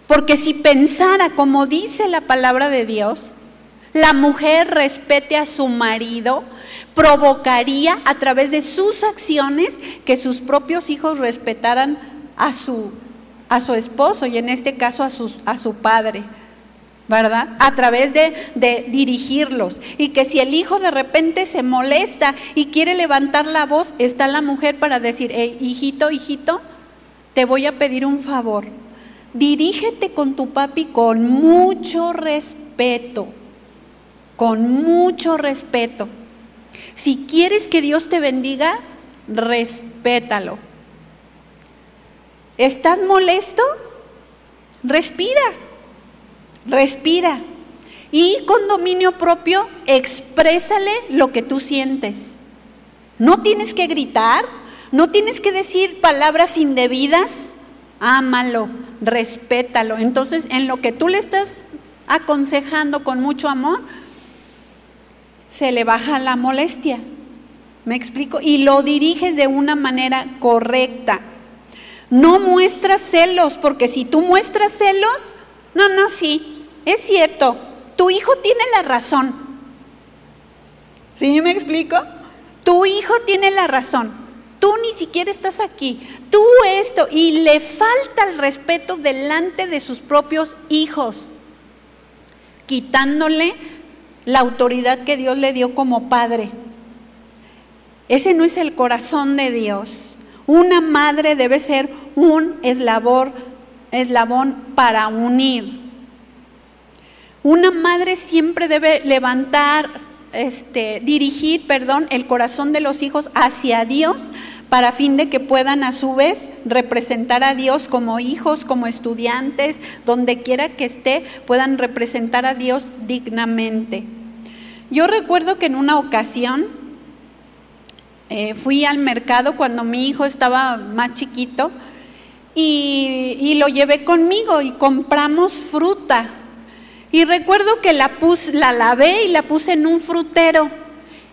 Porque si pensara como dice la palabra de Dios, la mujer respete a su marido, provocaría a través de sus acciones que sus propios hijos respetaran a su, a su esposo y en este caso a, sus, a su padre. ¿Verdad? A través de, dirigirlos. Y que si el hijo de repente se molesta y quiere levantar la voz, está la mujer para decir, hijito, hijito, te voy a pedir un favor. Dirígete con tu papi con mucho respeto, con mucho respeto. Si quieres que Dios te bendiga, respétalo. ¿Estás molesto? Respira respira y con dominio propio exprésale lo que tú sientes. No tienes que gritar, no tienes que decir palabras indebidas, ámalo, respétalo. Entonces, en lo que tú le estás aconsejando con mucho amor, se le baja la molestia. ¿Me explico? Y lo diriges de una manera correcta. No muestras celos, porque si tú muestras celos, no, no, sí, es cierto, tu hijo tiene la razón. ¿Sí me explico? Tu hijo tiene la razón. Tú ni siquiera estás aquí. Tú esto. Y le falta el respeto delante de sus propios hijos, quitándole la autoridad que Dios le dio como padre. Ese no es el corazón de Dios. Una madre debe ser un eslabón, para unir. Una madre siempre debe levantar, este, dirigir, perdón, el corazón de los hijos hacia Dios para fin de que puedan a su vez representar a Dios como hijos, como estudiantes, donde quiera que esté, puedan representar a Dios dignamente. Yo recuerdo que en una ocasión eh, fui al mercado cuando mi hijo estaba más chiquito y, lo llevé conmigo y compramos fruta. Y recuerdo que la, puse, la lavé y la puse en un frutero.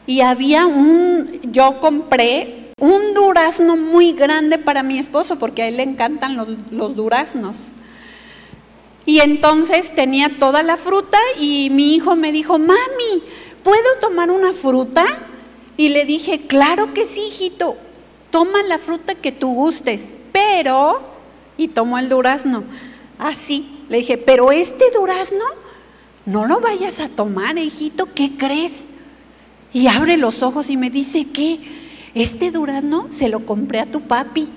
Y había un, yo compré un durazno muy grande para mi esposo, porque a él le encantan los, los duraznos. Y entonces tenía toda la fruta y mi hijo me dijo, mami, ¿puedo tomar una fruta? Y le dije, claro que sí, hijito, toma la fruta que tú gustes, pero, y tomó el durazno, así, le dije, pero este durazno, no lo vayas a tomar, hijito, ¿qué crees? Y abre los ojos y me dice, ¿qué? Este durazno se lo compré a tu papi,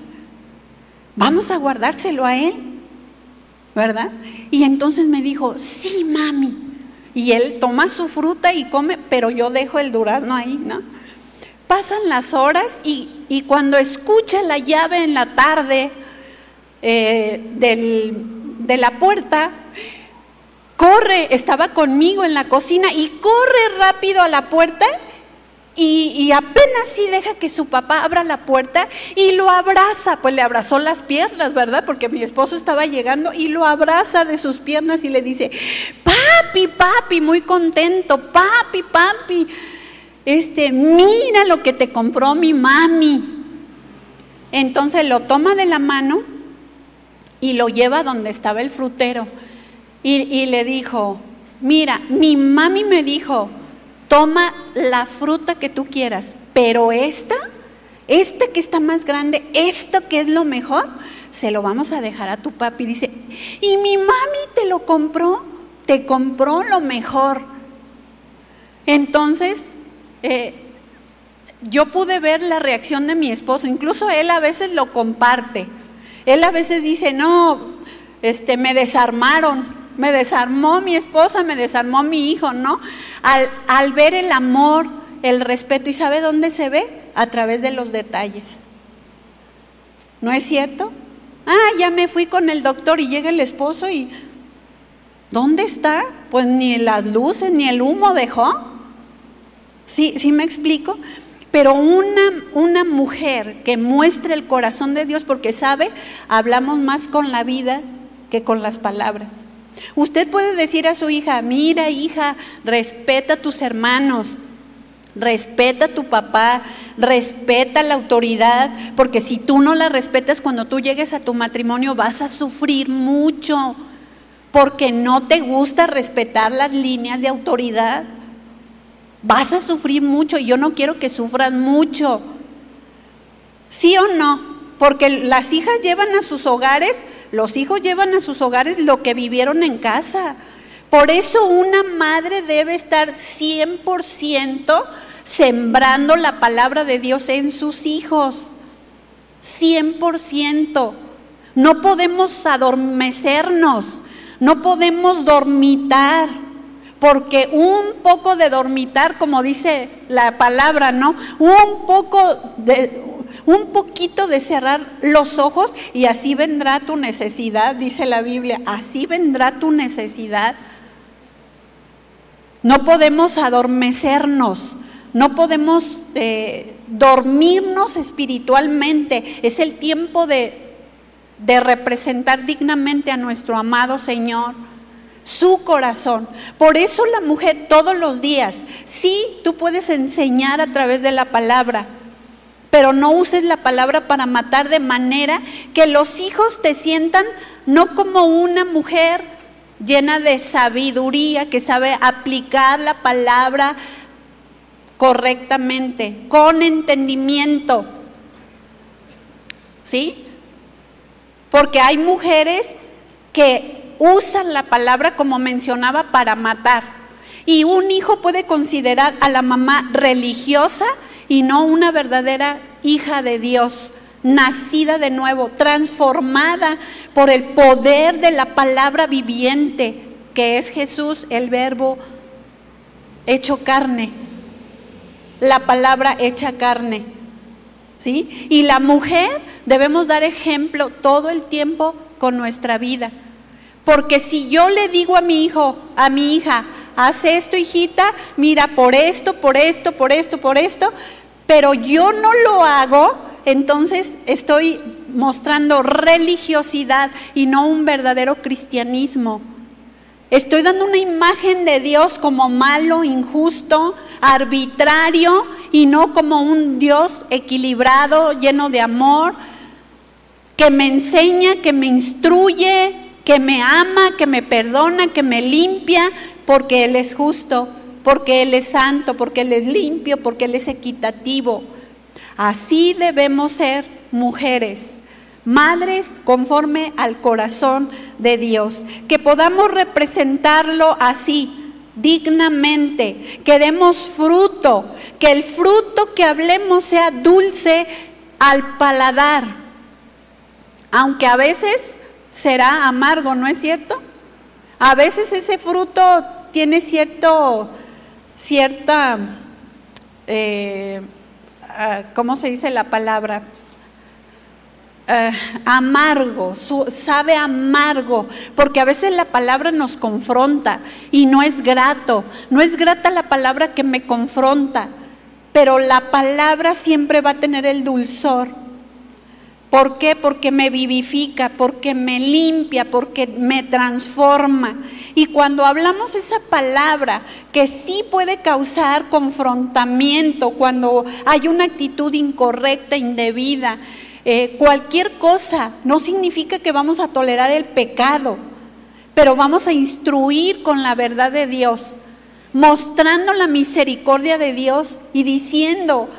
vamos a guardárselo a él, ¿verdad? Y entonces me dijo, sí, mami. Y él toma su fruta y come, pero yo dejo el durazno ahí, ¿no? Pasan las horas y, cuando escucha la llave en la tarde eh, de la puerta, corre, estaba conmigo en la cocina y corre rápido a la puerta y, apenas sí deja que su papá abra la puerta y lo abraza, pues le abrazó las piernas, ¿verdad? Porque mi esposo estaba llegando y lo abraza de sus piernas y le dice, papi, papi, muy contento, papi, papi este, mira lo que te compró mi mami. Entonces lo toma de la mano y lo lleva donde estaba el frutero. Y, le dijo, mira, mi mami me dijo, toma la fruta que tú quieras, pero esta, esta que está más grande, esto que es lo mejor, se lo vamos a dejar a tu papi. Dice, y mi mami te lo compró, te compró lo mejor. Entonces eh, yo pude ver la reacción de mi esposo, incluso él a veces lo comparte. Él a veces dice, no, este, me desarmaron, me desarmó mi esposa, me desarmó mi hijo, ¿no? Al, ver el amor, el respeto, ¿y sabe dónde se ve? A través de los detalles. ¿No es cierto? Ah, ya me fui con el doctor y llega el esposo y ¿dónde está? Pues ni las luces ni el humo dejó. ¿Sí, sí me explico? Pero una, una mujer que muestre el corazón de Dios, porque sabe, hablamos más con la vida que con las palabras. Usted puede decir a su hija, mira hija, respeta a tus hermanos, respeta a tu papá, respeta la autoridad, porque si tú no la respetas cuando tú llegues a tu matrimonio vas a sufrir mucho, porque no te gusta respetar las líneas de autoridad vas a sufrir mucho y yo no quiero que sufran mucho. ¿Sí o no? Porque las hijas llevan a sus hogares, los hijos llevan a sus hogares lo que vivieron en casa. Por eso una madre debe estar 100% sembrando la palabra de Dios en sus hijos. 100%. No podemos adormecernos, no podemos dormitar porque un poco de dormitar, como dice la palabra, ¿no? Un poco de un poquito de cerrar los ojos y así vendrá tu necesidad, dice la Biblia, así vendrá tu necesidad. No podemos adormecernos, no podemos eh, dormirnos espiritualmente. Es el tiempo de, de representar dignamente a nuestro amado Señor su corazón. Por eso la mujer todos los días, sí, tú puedes enseñar a través de la palabra, pero no uses la palabra para matar de manera que los hijos te sientan no como una mujer llena de sabiduría que sabe aplicar la palabra correctamente, con entendimiento. ¿Sí? Porque hay mujeres que usan la palabra como mencionaba para matar. Y un hijo puede considerar a la mamá religiosa y no una verdadera hija de Dios, nacida de nuevo, transformada por el poder de la palabra viviente, que es Jesús, el verbo hecho carne, la palabra hecha carne. ¿Sí? Y la mujer debemos dar ejemplo todo el tiempo con nuestra vida. Porque si yo le digo a mi hijo, a mi hija, haz esto, hijita, mira, por esto, por esto, por esto, por esto, pero yo no lo hago, entonces estoy mostrando religiosidad y no un verdadero cristianismo. Estoy dando una imagen de Dios como malo, injusto, arbitrario y no como un Dios equilibrado, lleno de amor, que me enseña, que me instruye, que me ama, que me perdona, que me limpia, porque Él es justo, porque Él es santo, porque Él es limpio, porque Él es equitativo. Así debemos ser mujeres, madres conforme al corazón de Dios, que podamos representarlo así, dignamente, que demos fruto, que el fruto que hablemos sea dulce al paladar, aunque a veces será amargo, ¿no es cierto? A veces ese fruto tiene cierto, cierta, eh, ah, ¿cómo se dice la palabra? Eh, amargo, sabe amargo, porque a veces la palabra nos confronta y no es grato, no es grata la palabra que me confronta, pero la palabra siempre va a tener el dulzor ¿Por qué? Porque me vivifica, porque me limpia, porque me transforma. Y cuando hablamos esa palabra que sí puede causar confrontamiento, cuando hay una actitud incorrecta, indebida, eh, cualquier cosa, no significa que vamos a tolerar el pecado, pero vamos a instruir con la verdad de Dios, mostrando la misericordia de Dios y diciendo,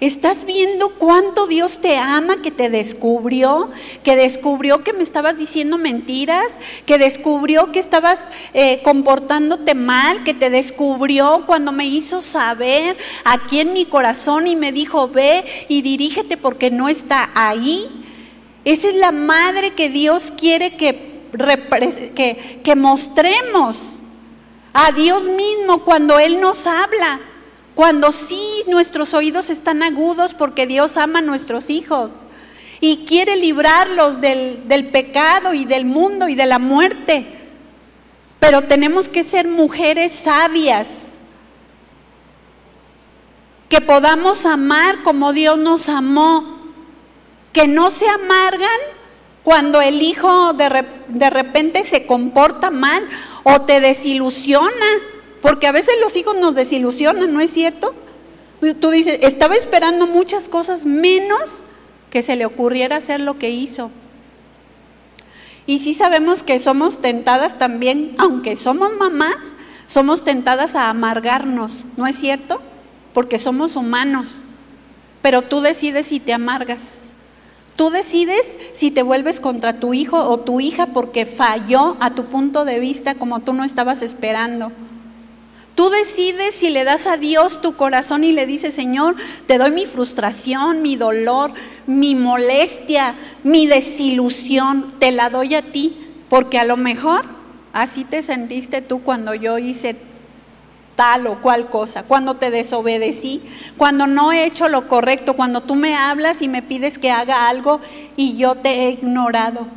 ¿Estás viendo cuánto Dios te ama, que te descubrió, que descubrió que me estabas diciendo mentiras, que descubrió que estabas eh, comportándote mal, que te descubrió cuando me hizo saber aquí en mi corazón y me dijo, ve y dirígete porque no está ahí? Esa es la madre que Dios quiere que, que, que mostremos a Dios mismo cuando Él nos habla. Cuando sí nuestros oídos están agudos porque Dios ama a nuestros hijos y quiere librarlos del, del pecado y del mundo y de la muerte. Pero tenemos que ser mujeres sabias, que podamos amar como Dios nos amó, que no se amargan cuando el hijo de, de repente se comporta mal o te desilusiona porque a veces los hijos nos desilusionan, ¿no es cierto? Tú dices, estaba esperando muchas cosas menos que se le ocurriera hacer lo que hizo. Y sí sabemos que somos tentadas también, aunque somos mamás, somos tentadas a amargarnos, ¿no es cierto? Porque somos humanos. Pero tú decides si te amargas. Tú decides si te vuelves contra tu hijo o tu hija porque falló a tu punto de vista como tú no estabas esperando. Tú decides si le das a Dios tu corazón y le dices, Señor, te doy mi frustración, mi dolor, mi molestia, mi desilusión, te la doy a ti, porque a lo mejor así te sentiste tú cuando yo hice tal o cual cosa, cuando te desobedecí, cuando no he hecho lo correcto, cuando tú me hablas y me pides que haga algo y yo te he ignorado.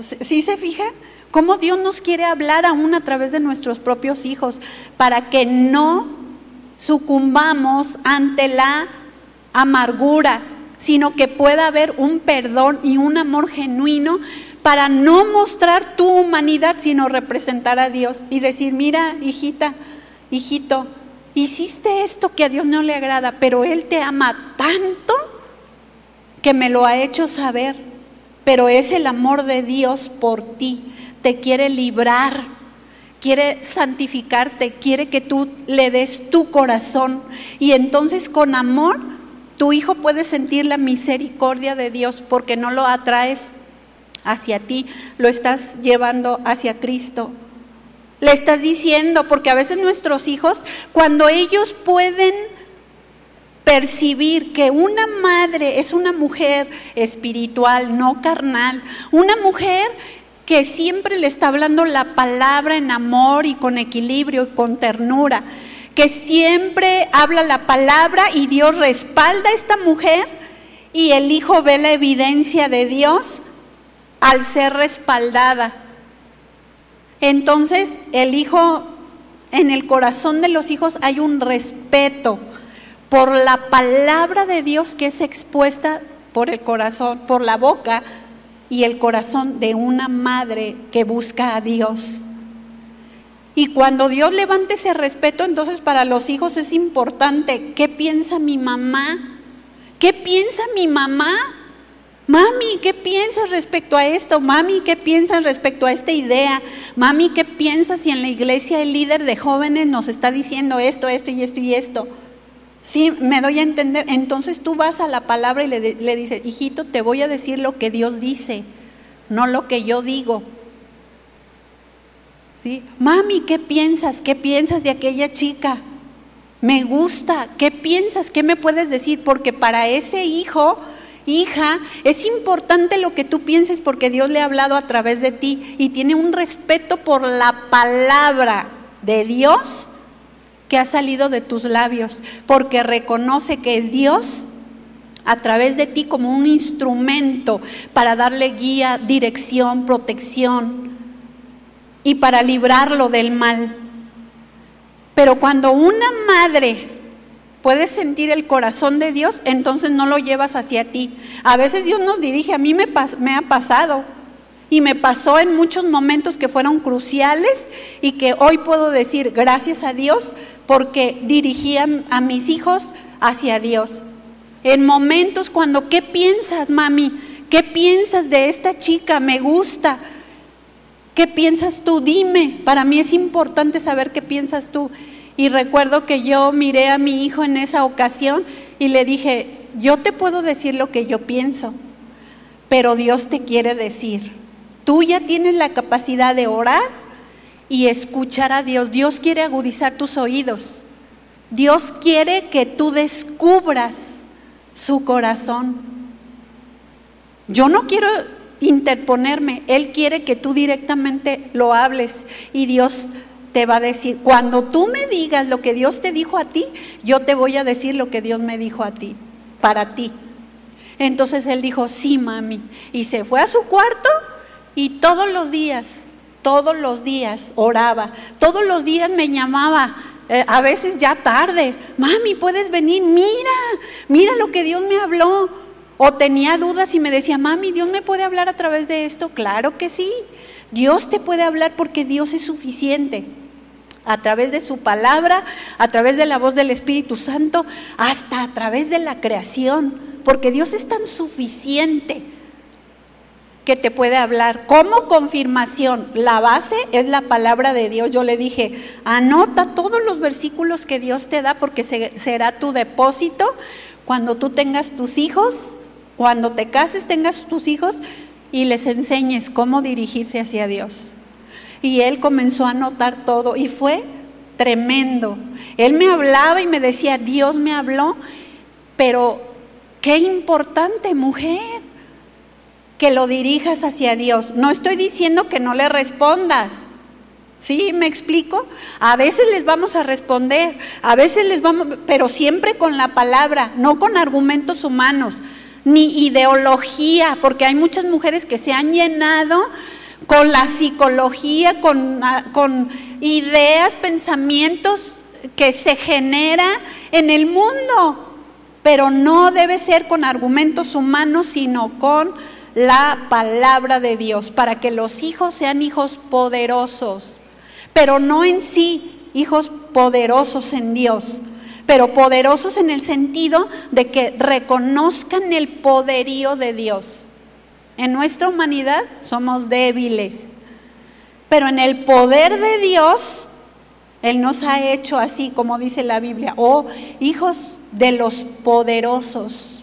¿Sí se fija? Cómo Dios nos quiere hablar aún a través de nuestros propios hijos, para que no sucumbamos ante la amargura, sino que pueda haber un perdón y un amor genuino para no mostrar tu humanidad, sino representar a Dios y decir, mira, hijita, hijito, hiciste esto que a Dios no le agrada, pero Él te ama tanto que me lo ha hecho saber, pero es el amor de Dios por ti, te quiere librar, quiere santificarte, quiere que tú le des tu corazón y entonces con amor tu hijo puede sentir la misericordia de Dios porque no lo atraes hacia ti, lo estás llevando hacia Cristo. Le estás diciendo, porque a veces nuestros hijos, cuando ellos pueden percibir que una madre es una mujer espiritual, no carnal, una mujer que siempre le está hablando la palabra en amor y con equilibrio y con ternura, que siempre habla la palabra y Dios respalda a esta mujer y el hijo ve la evidencia de Dios al ser respaldada. Entonces el hijo, en el corazón de los hijos hay un respeto por la palabra de Dios que es expuesta por el corazón, por la boca y el corazón de una madre que busca a Dios. Y cuando Dios levante ese respeto, entonces para los hijos es importante, ¿qué piensa mi mamá? ¿Qué piensa mi mamá? Mami, ¿qué piensas respecto a esto? Mami, ¿qué piensas respecto a esta idea? Mami, ¿qué piensas si en la iglesia el líder de jóvenes nos está diciendo esto, esto y esto y esto? Sí, me doy a entender. Entonces tú vas a la palabra y le, dices, hijito, te voy a decir lo que Dios dice, no lo que yo digo. ¿Sí? Mami, ¿qué piensas? ¿Qué piensas de aquella chica? Me gusta. ¿Qué piensas? ¿Qué me puedes decir? Porque para ese hijo hija, es importante lo que tú pienses porque Dios le ha hablado a través de ti y tiene un respeto por la palabra de Dios que ha salido de tus labios, porque reconoce que es Dios a través de ti como un instrumento para darle guía, dirección, protección y para librarlo del mal. Pero cuando una madre puedes sentir el corazón de Dios, entonces no lo llevas hacia ti. A veces Dios nos dirige, a mí me, me ha pasado. Y me pasó en muchos momentos que fueron cruciales y que hoy puedo decir gracias a Dios porque dirigía a mis hijos hacia Dios. En momentos cuando, ¿qué piensas, mami? ¿Qué piensas de esta chica? Me gusta. ¿Qué piensas tú? Dime. Para mí es importante saber qué piensas tú. Y recuerdo que yo miré a mi hijo en esa ocasión y le dije, yo te puedo decir lo que yo pienso, pero Dios te quiere decir. Tú ya tienes la capacidad de orar y escuchar a Dios. Dios quiere agudizar tus oídos. Dios quiere que tú descubras su corazón. Yo no quiero interponerme, Él quiere que tú directamente lo hables y Dios te va a decir, cuando tú me digas lo que Dios te dijo a ti, yo te voy a decir lo que Dios me dijo a ti, para ti. Entonces él dijo, sí, mami. Y se fue a su cuarto y todos los días, todos los días oraba, todos los días me llamaba, eh, a veces ya tarde, mami, puedes venir, mira, mira lo que Dios me habló. O tenía dudas y me decía, mami, ¿Dios me puede hablar a través de esto? Claro que sí. Dios te puede hablar porque Dios es suficiente. A través de su palabra, a través de la voz del Espíritu Santo, hasta a través de la creación. Porque Dios es tan suficiente que te puede hablar. Como confirmación, la base es la palabra de Dios. Yo le dije, anota todos los versículos que Dios te da porque será tu depósito cuando tú tengas tus hijos, cuando te cases tengas tus hijos, y les enseñes cómo dirigirse hacia Dios. Y él comenzó a notar todo y fue tremendo. Él me hablaba y me decía, Dios me habló, pero qué importante mujer que lo dirijas hacia Dios. No estoy diciendo que no le respondas. ¿Sí? ¿Me explico? A veces les vamos a responder, a veces les vamos, pero siempre con la palabra, no con argumentos humanos ni ideología, porque hay muchas mujeres que se han llenado con la psicología, con, ah, con ideas, pensamientos que se genera en el mundo, pero no debe ser con argumentos humanos, sino con la palabra de Dios, para que los hijos sean hijos poderosos, pero no en sí hijos poderosos en Dios, pero poderosos en el sentido de que reconozcan el poderío de Dios. En nuestra humanidad somos débiles, pero en el poder de Dios, Él nos ha hecho así, como dice la Biblia, oh hijos de los poderosos.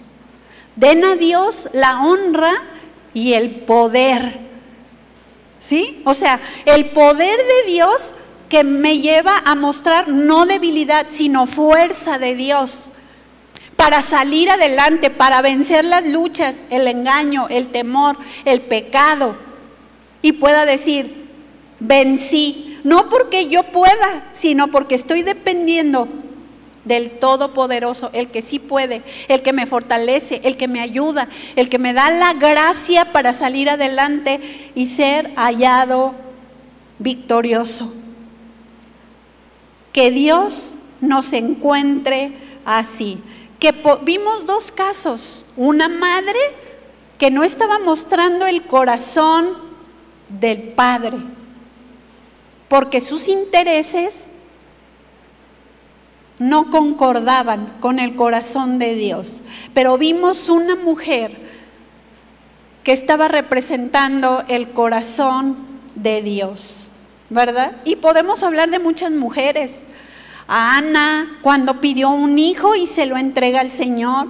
Den a Dios la honra y el poder. ¿Sí? O sea, el poder de Dios que me lleva a mostrar no debilidad, sino fuerza de Dios para salir adelante, para vencer las luchas, el engaño, el temor, el pecado. Y pueda decir, vencí, no porque yo pueda, sino porque estoy dependiendo del Todopoderoso, el que sí puede, el que me fortalece, el que me ayuda, el que me da la gracia para salir adelante y ser hallado victorioso. Que Dios nos encuentre así. Que vimos dos casos, una madre que no estaba mostrando el corazón del Padre, porque sus intereses no concordaban con el corazón de Dios. Pero vimos una mujer que estaba representando el corazón de Dios, ¿verdad? Y podemos hablar de muchas mujeres. Ana, cuando pidió un hijo y se lo entrega al Señor,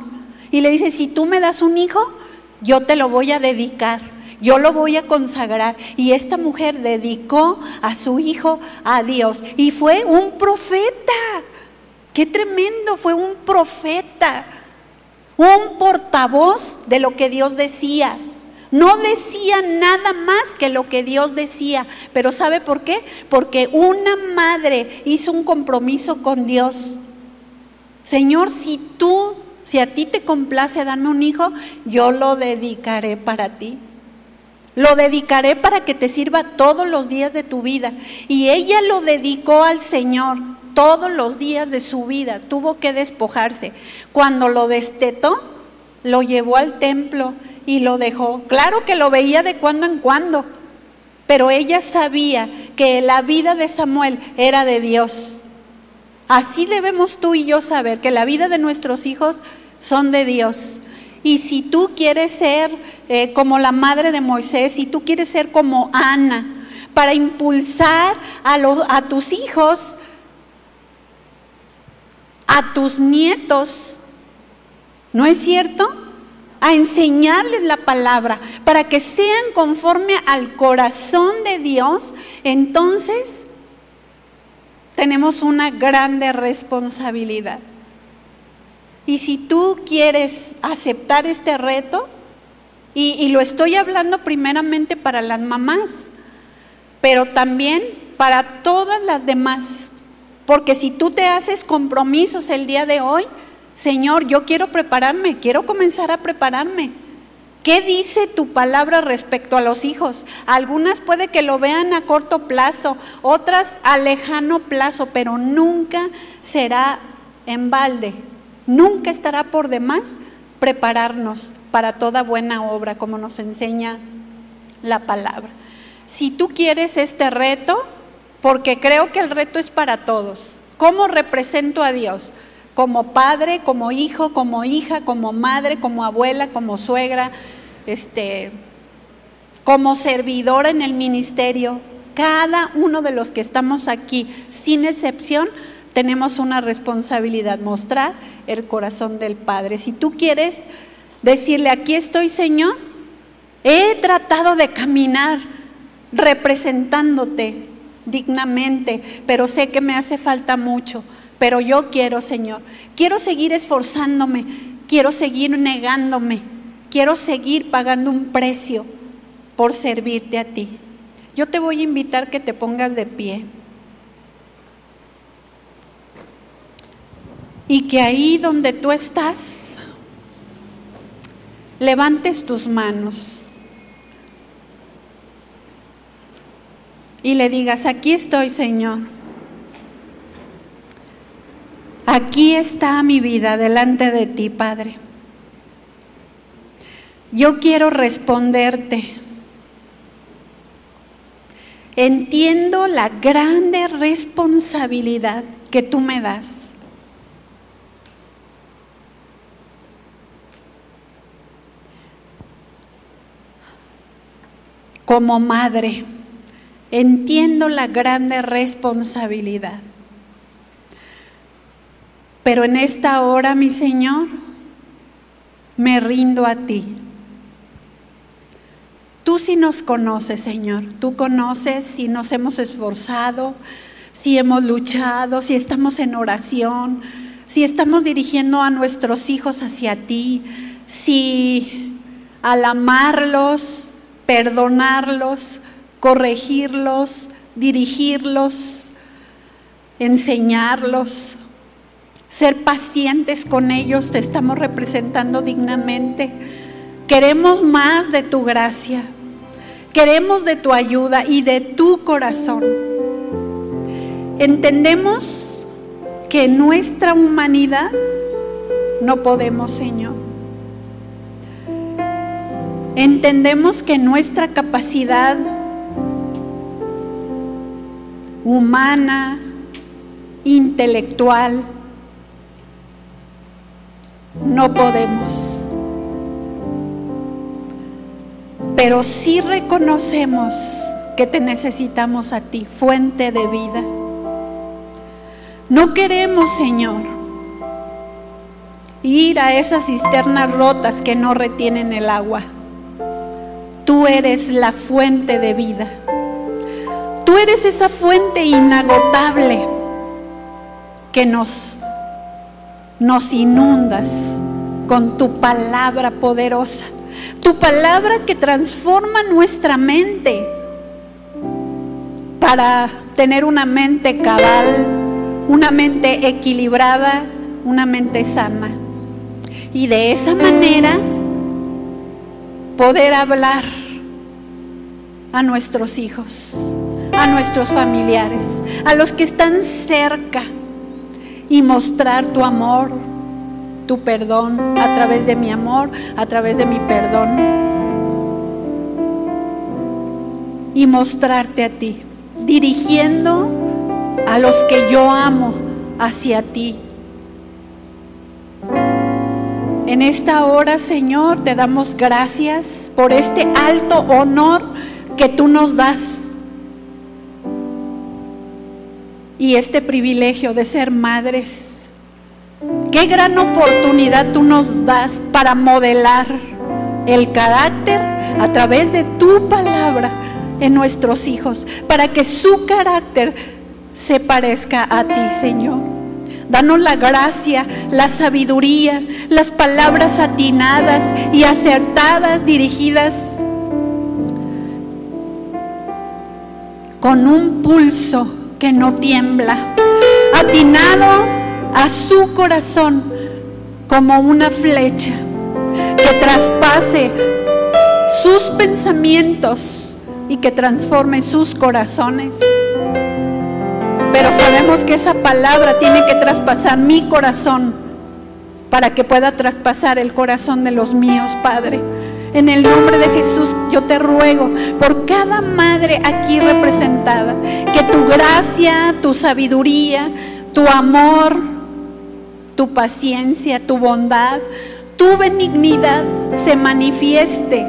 y le dice, si tú me das un hijo, yo te lo voy a dedicar, yo lo voy a consagrar. Y esta mujer dedicó a su hijo a Dios y fue un profeta. Qué tremendo, fue un profeta, un portavoz de lo que Dios decía. No decía nada más que lo que Dios decía, pero ¿sabe por qué? Porque una madre hizo un compromiso con Dios. Señor, si tú, si a ti te complace darme un hijo, yo lo dedicaré para ti. Lo dedicaré para que te sirva todos los días de tu vida. Y ella lo dedicó al Señor todos los días de su vida, tuvo que despojarse. Cuando lo destetó, lo llevó al templo y lo dejó. Claro que lo veía de cuando en cuando, pero ella sabía que la vida de Samuel era de Dios. Así debemos tú y yo saber que la vida de nuestros hijos son de Dios. Y si tú quieres ser eh, como la madre de Moisés, si tú quieres ser como Ana, para impulsar a, los, a tus hijos a tus nietos, ¿no es cierto? A enseñarles la palabra para que sean conforme al corazón de Dios, entonces tenemos una grande responsabilidad. Y si tú quieres aceptar este reto, y, y, lo estoy hablando primeramente para las mamás, pero también para todas las demás, porque si tú te haces compromisos el día de hoy, Señor, yo quiero prepararme, quiero comenzar a prepararme. ¿Qué dice tu palabra respecto a los hijos? Algunas puede que lo vean a corto plazo, otras a lejano plazo, pero nunca será en balde, nunca estará por demás prepararnos para toda buena obra, como nos enseña la palabra. Si tú quieres este reto, porque creo que el reto es para todos. ¿Cómo represento a Dios? Como padre, como hijo, como hija, como madre, como abuela, como suegra, este, como servidora en el ministerio. Cada uno de los que estamos aquí, sin excepción, tenemos una responsabilidad, mostrar el corazón del Padre. Si tú quieres decirle, aquí estoy Señor, he tratado de caminar representándote, dignamente, pero sé que me hace falta mucho. Pero yo quiero, Señor, quiero seguir esforzándome, quiero seguir negándome, quiero seguir pagando un precio por servirte a ti. Yo te voy a invitar que te pongas de pie. Y que ahí donde tú estás, levantes tus manos. Y le digas, aquí estoy Señor. aquí está mi vida delante de ti, Padre. Yo quiero responderte. Entiendo la grande responsabilidad que tú me das. Como madre, entiendo la grande responsabilidad. Pero en esta hora, mi Señor, me rindo a ti. Tú sí nos conoces, Señor. Tú conoces si nos hemos esforzado, si hemos luchado, si estamos en oración, si estamos dirigiendo a nuestros hijos hacia ti, si al amarlos, perdonarlos, corregirlos, dirigirlos, enseñarlos, ser pacientes con ellos, te estamos representando dignamente. Queremos más de tu gracia. Queremos de tu ayuda y de tu corazón. Entendemos que nuestra humanidad no podemos, Señor. Entendemos que nuestra capacidad humana, intelectual, no podemos. pero sí reconocemos que te necesitamos a ti, fuente de vida. No queremos, Señor, ir a esas cisternas rotas que no retienen el agua. Tú eres la fuente de vida. Tú eres esa fuente inagotable que nos, nos inundas con tu palabra poderosa. Tu palabra que transforma nuestra mente para tener una mente cabal, una mente equilibrada, una mente sana. Y de esa manera poder hablar a nuestros hijos, a nuestros familiares, a los que están cerca y mostrar tu amor, tu perdón, a través de mi amor, a través de mi perdón. Y mostrarte a ti, dirigiendo a los que yo amo hacia ti. En esta hora, Señor, te damos gracias por este alto honor que tú nos das y este privilegio de ser madres Qué gran oportunidad tú nos das para modelar el carácter a través de tu palabra en nuestros hijos, para que su carácter se parezca a ti, Señor. Danos la gracia, la sabiduría, las palabras atinadas y acertadas dirigidas con un pulso que no tiembla, atinado a su corazón como una flecha que traspase sus pensamientos y que transforme sus corazones. Pero sabemos que esa palabra tiene que traspasar mi corazón para que pueda traspasar el corazón de los míos, Padre. En el nombre de Jesús yo te ruego por cada madre aquí representada, que tu gracia, tu sabiduría, tu amor, tu paciencia, tu bondad, tu benignidad se manifieste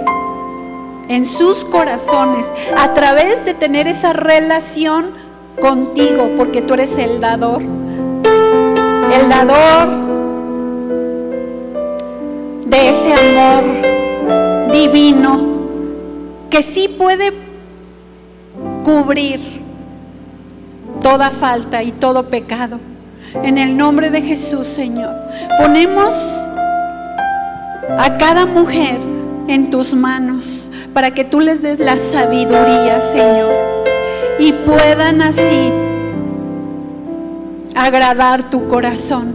en sus corazones a través de tener esa relación contigo, porque tú eres el dador. El dador de ese amor divino que sí puede cubrir toda falta y todo pecado. En el nombre de Jesús, Señor. Ponemos a cada mujer en tus manos para que tú les des la sabiduría, Señor. Y puedan así agradar tu corazón.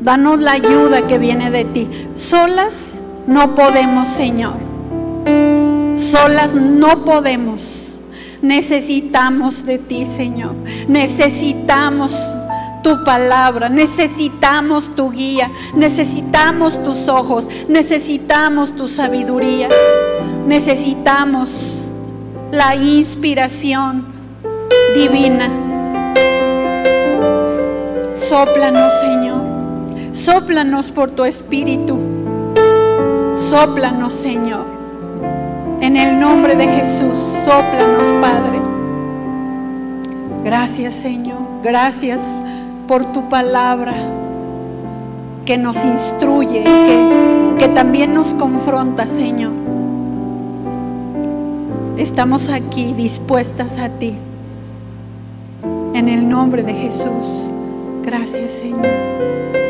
Danos la ayuda que viene de ti. Solas no podemos, Señor. Solas no podemos. Necesitamos de ti, Señor. Necesitamos tu palabra, necesitamos tu guía, necesitamos tus ojos, necesitamos tu sabiduría, necesitamos la inspiración divina. Sóplanos, Señor, sóplanos por tu espíritu, sóplanos, Señor. En el nombre de Jesús, sóplanos, Padre. Gracias, Señor. Gracias por tu palabra que nos instruye que, que también nos confronta, Señor. Estamos aquí dispuestas a ti. En el nombre de Jesús. Gracias, Señor.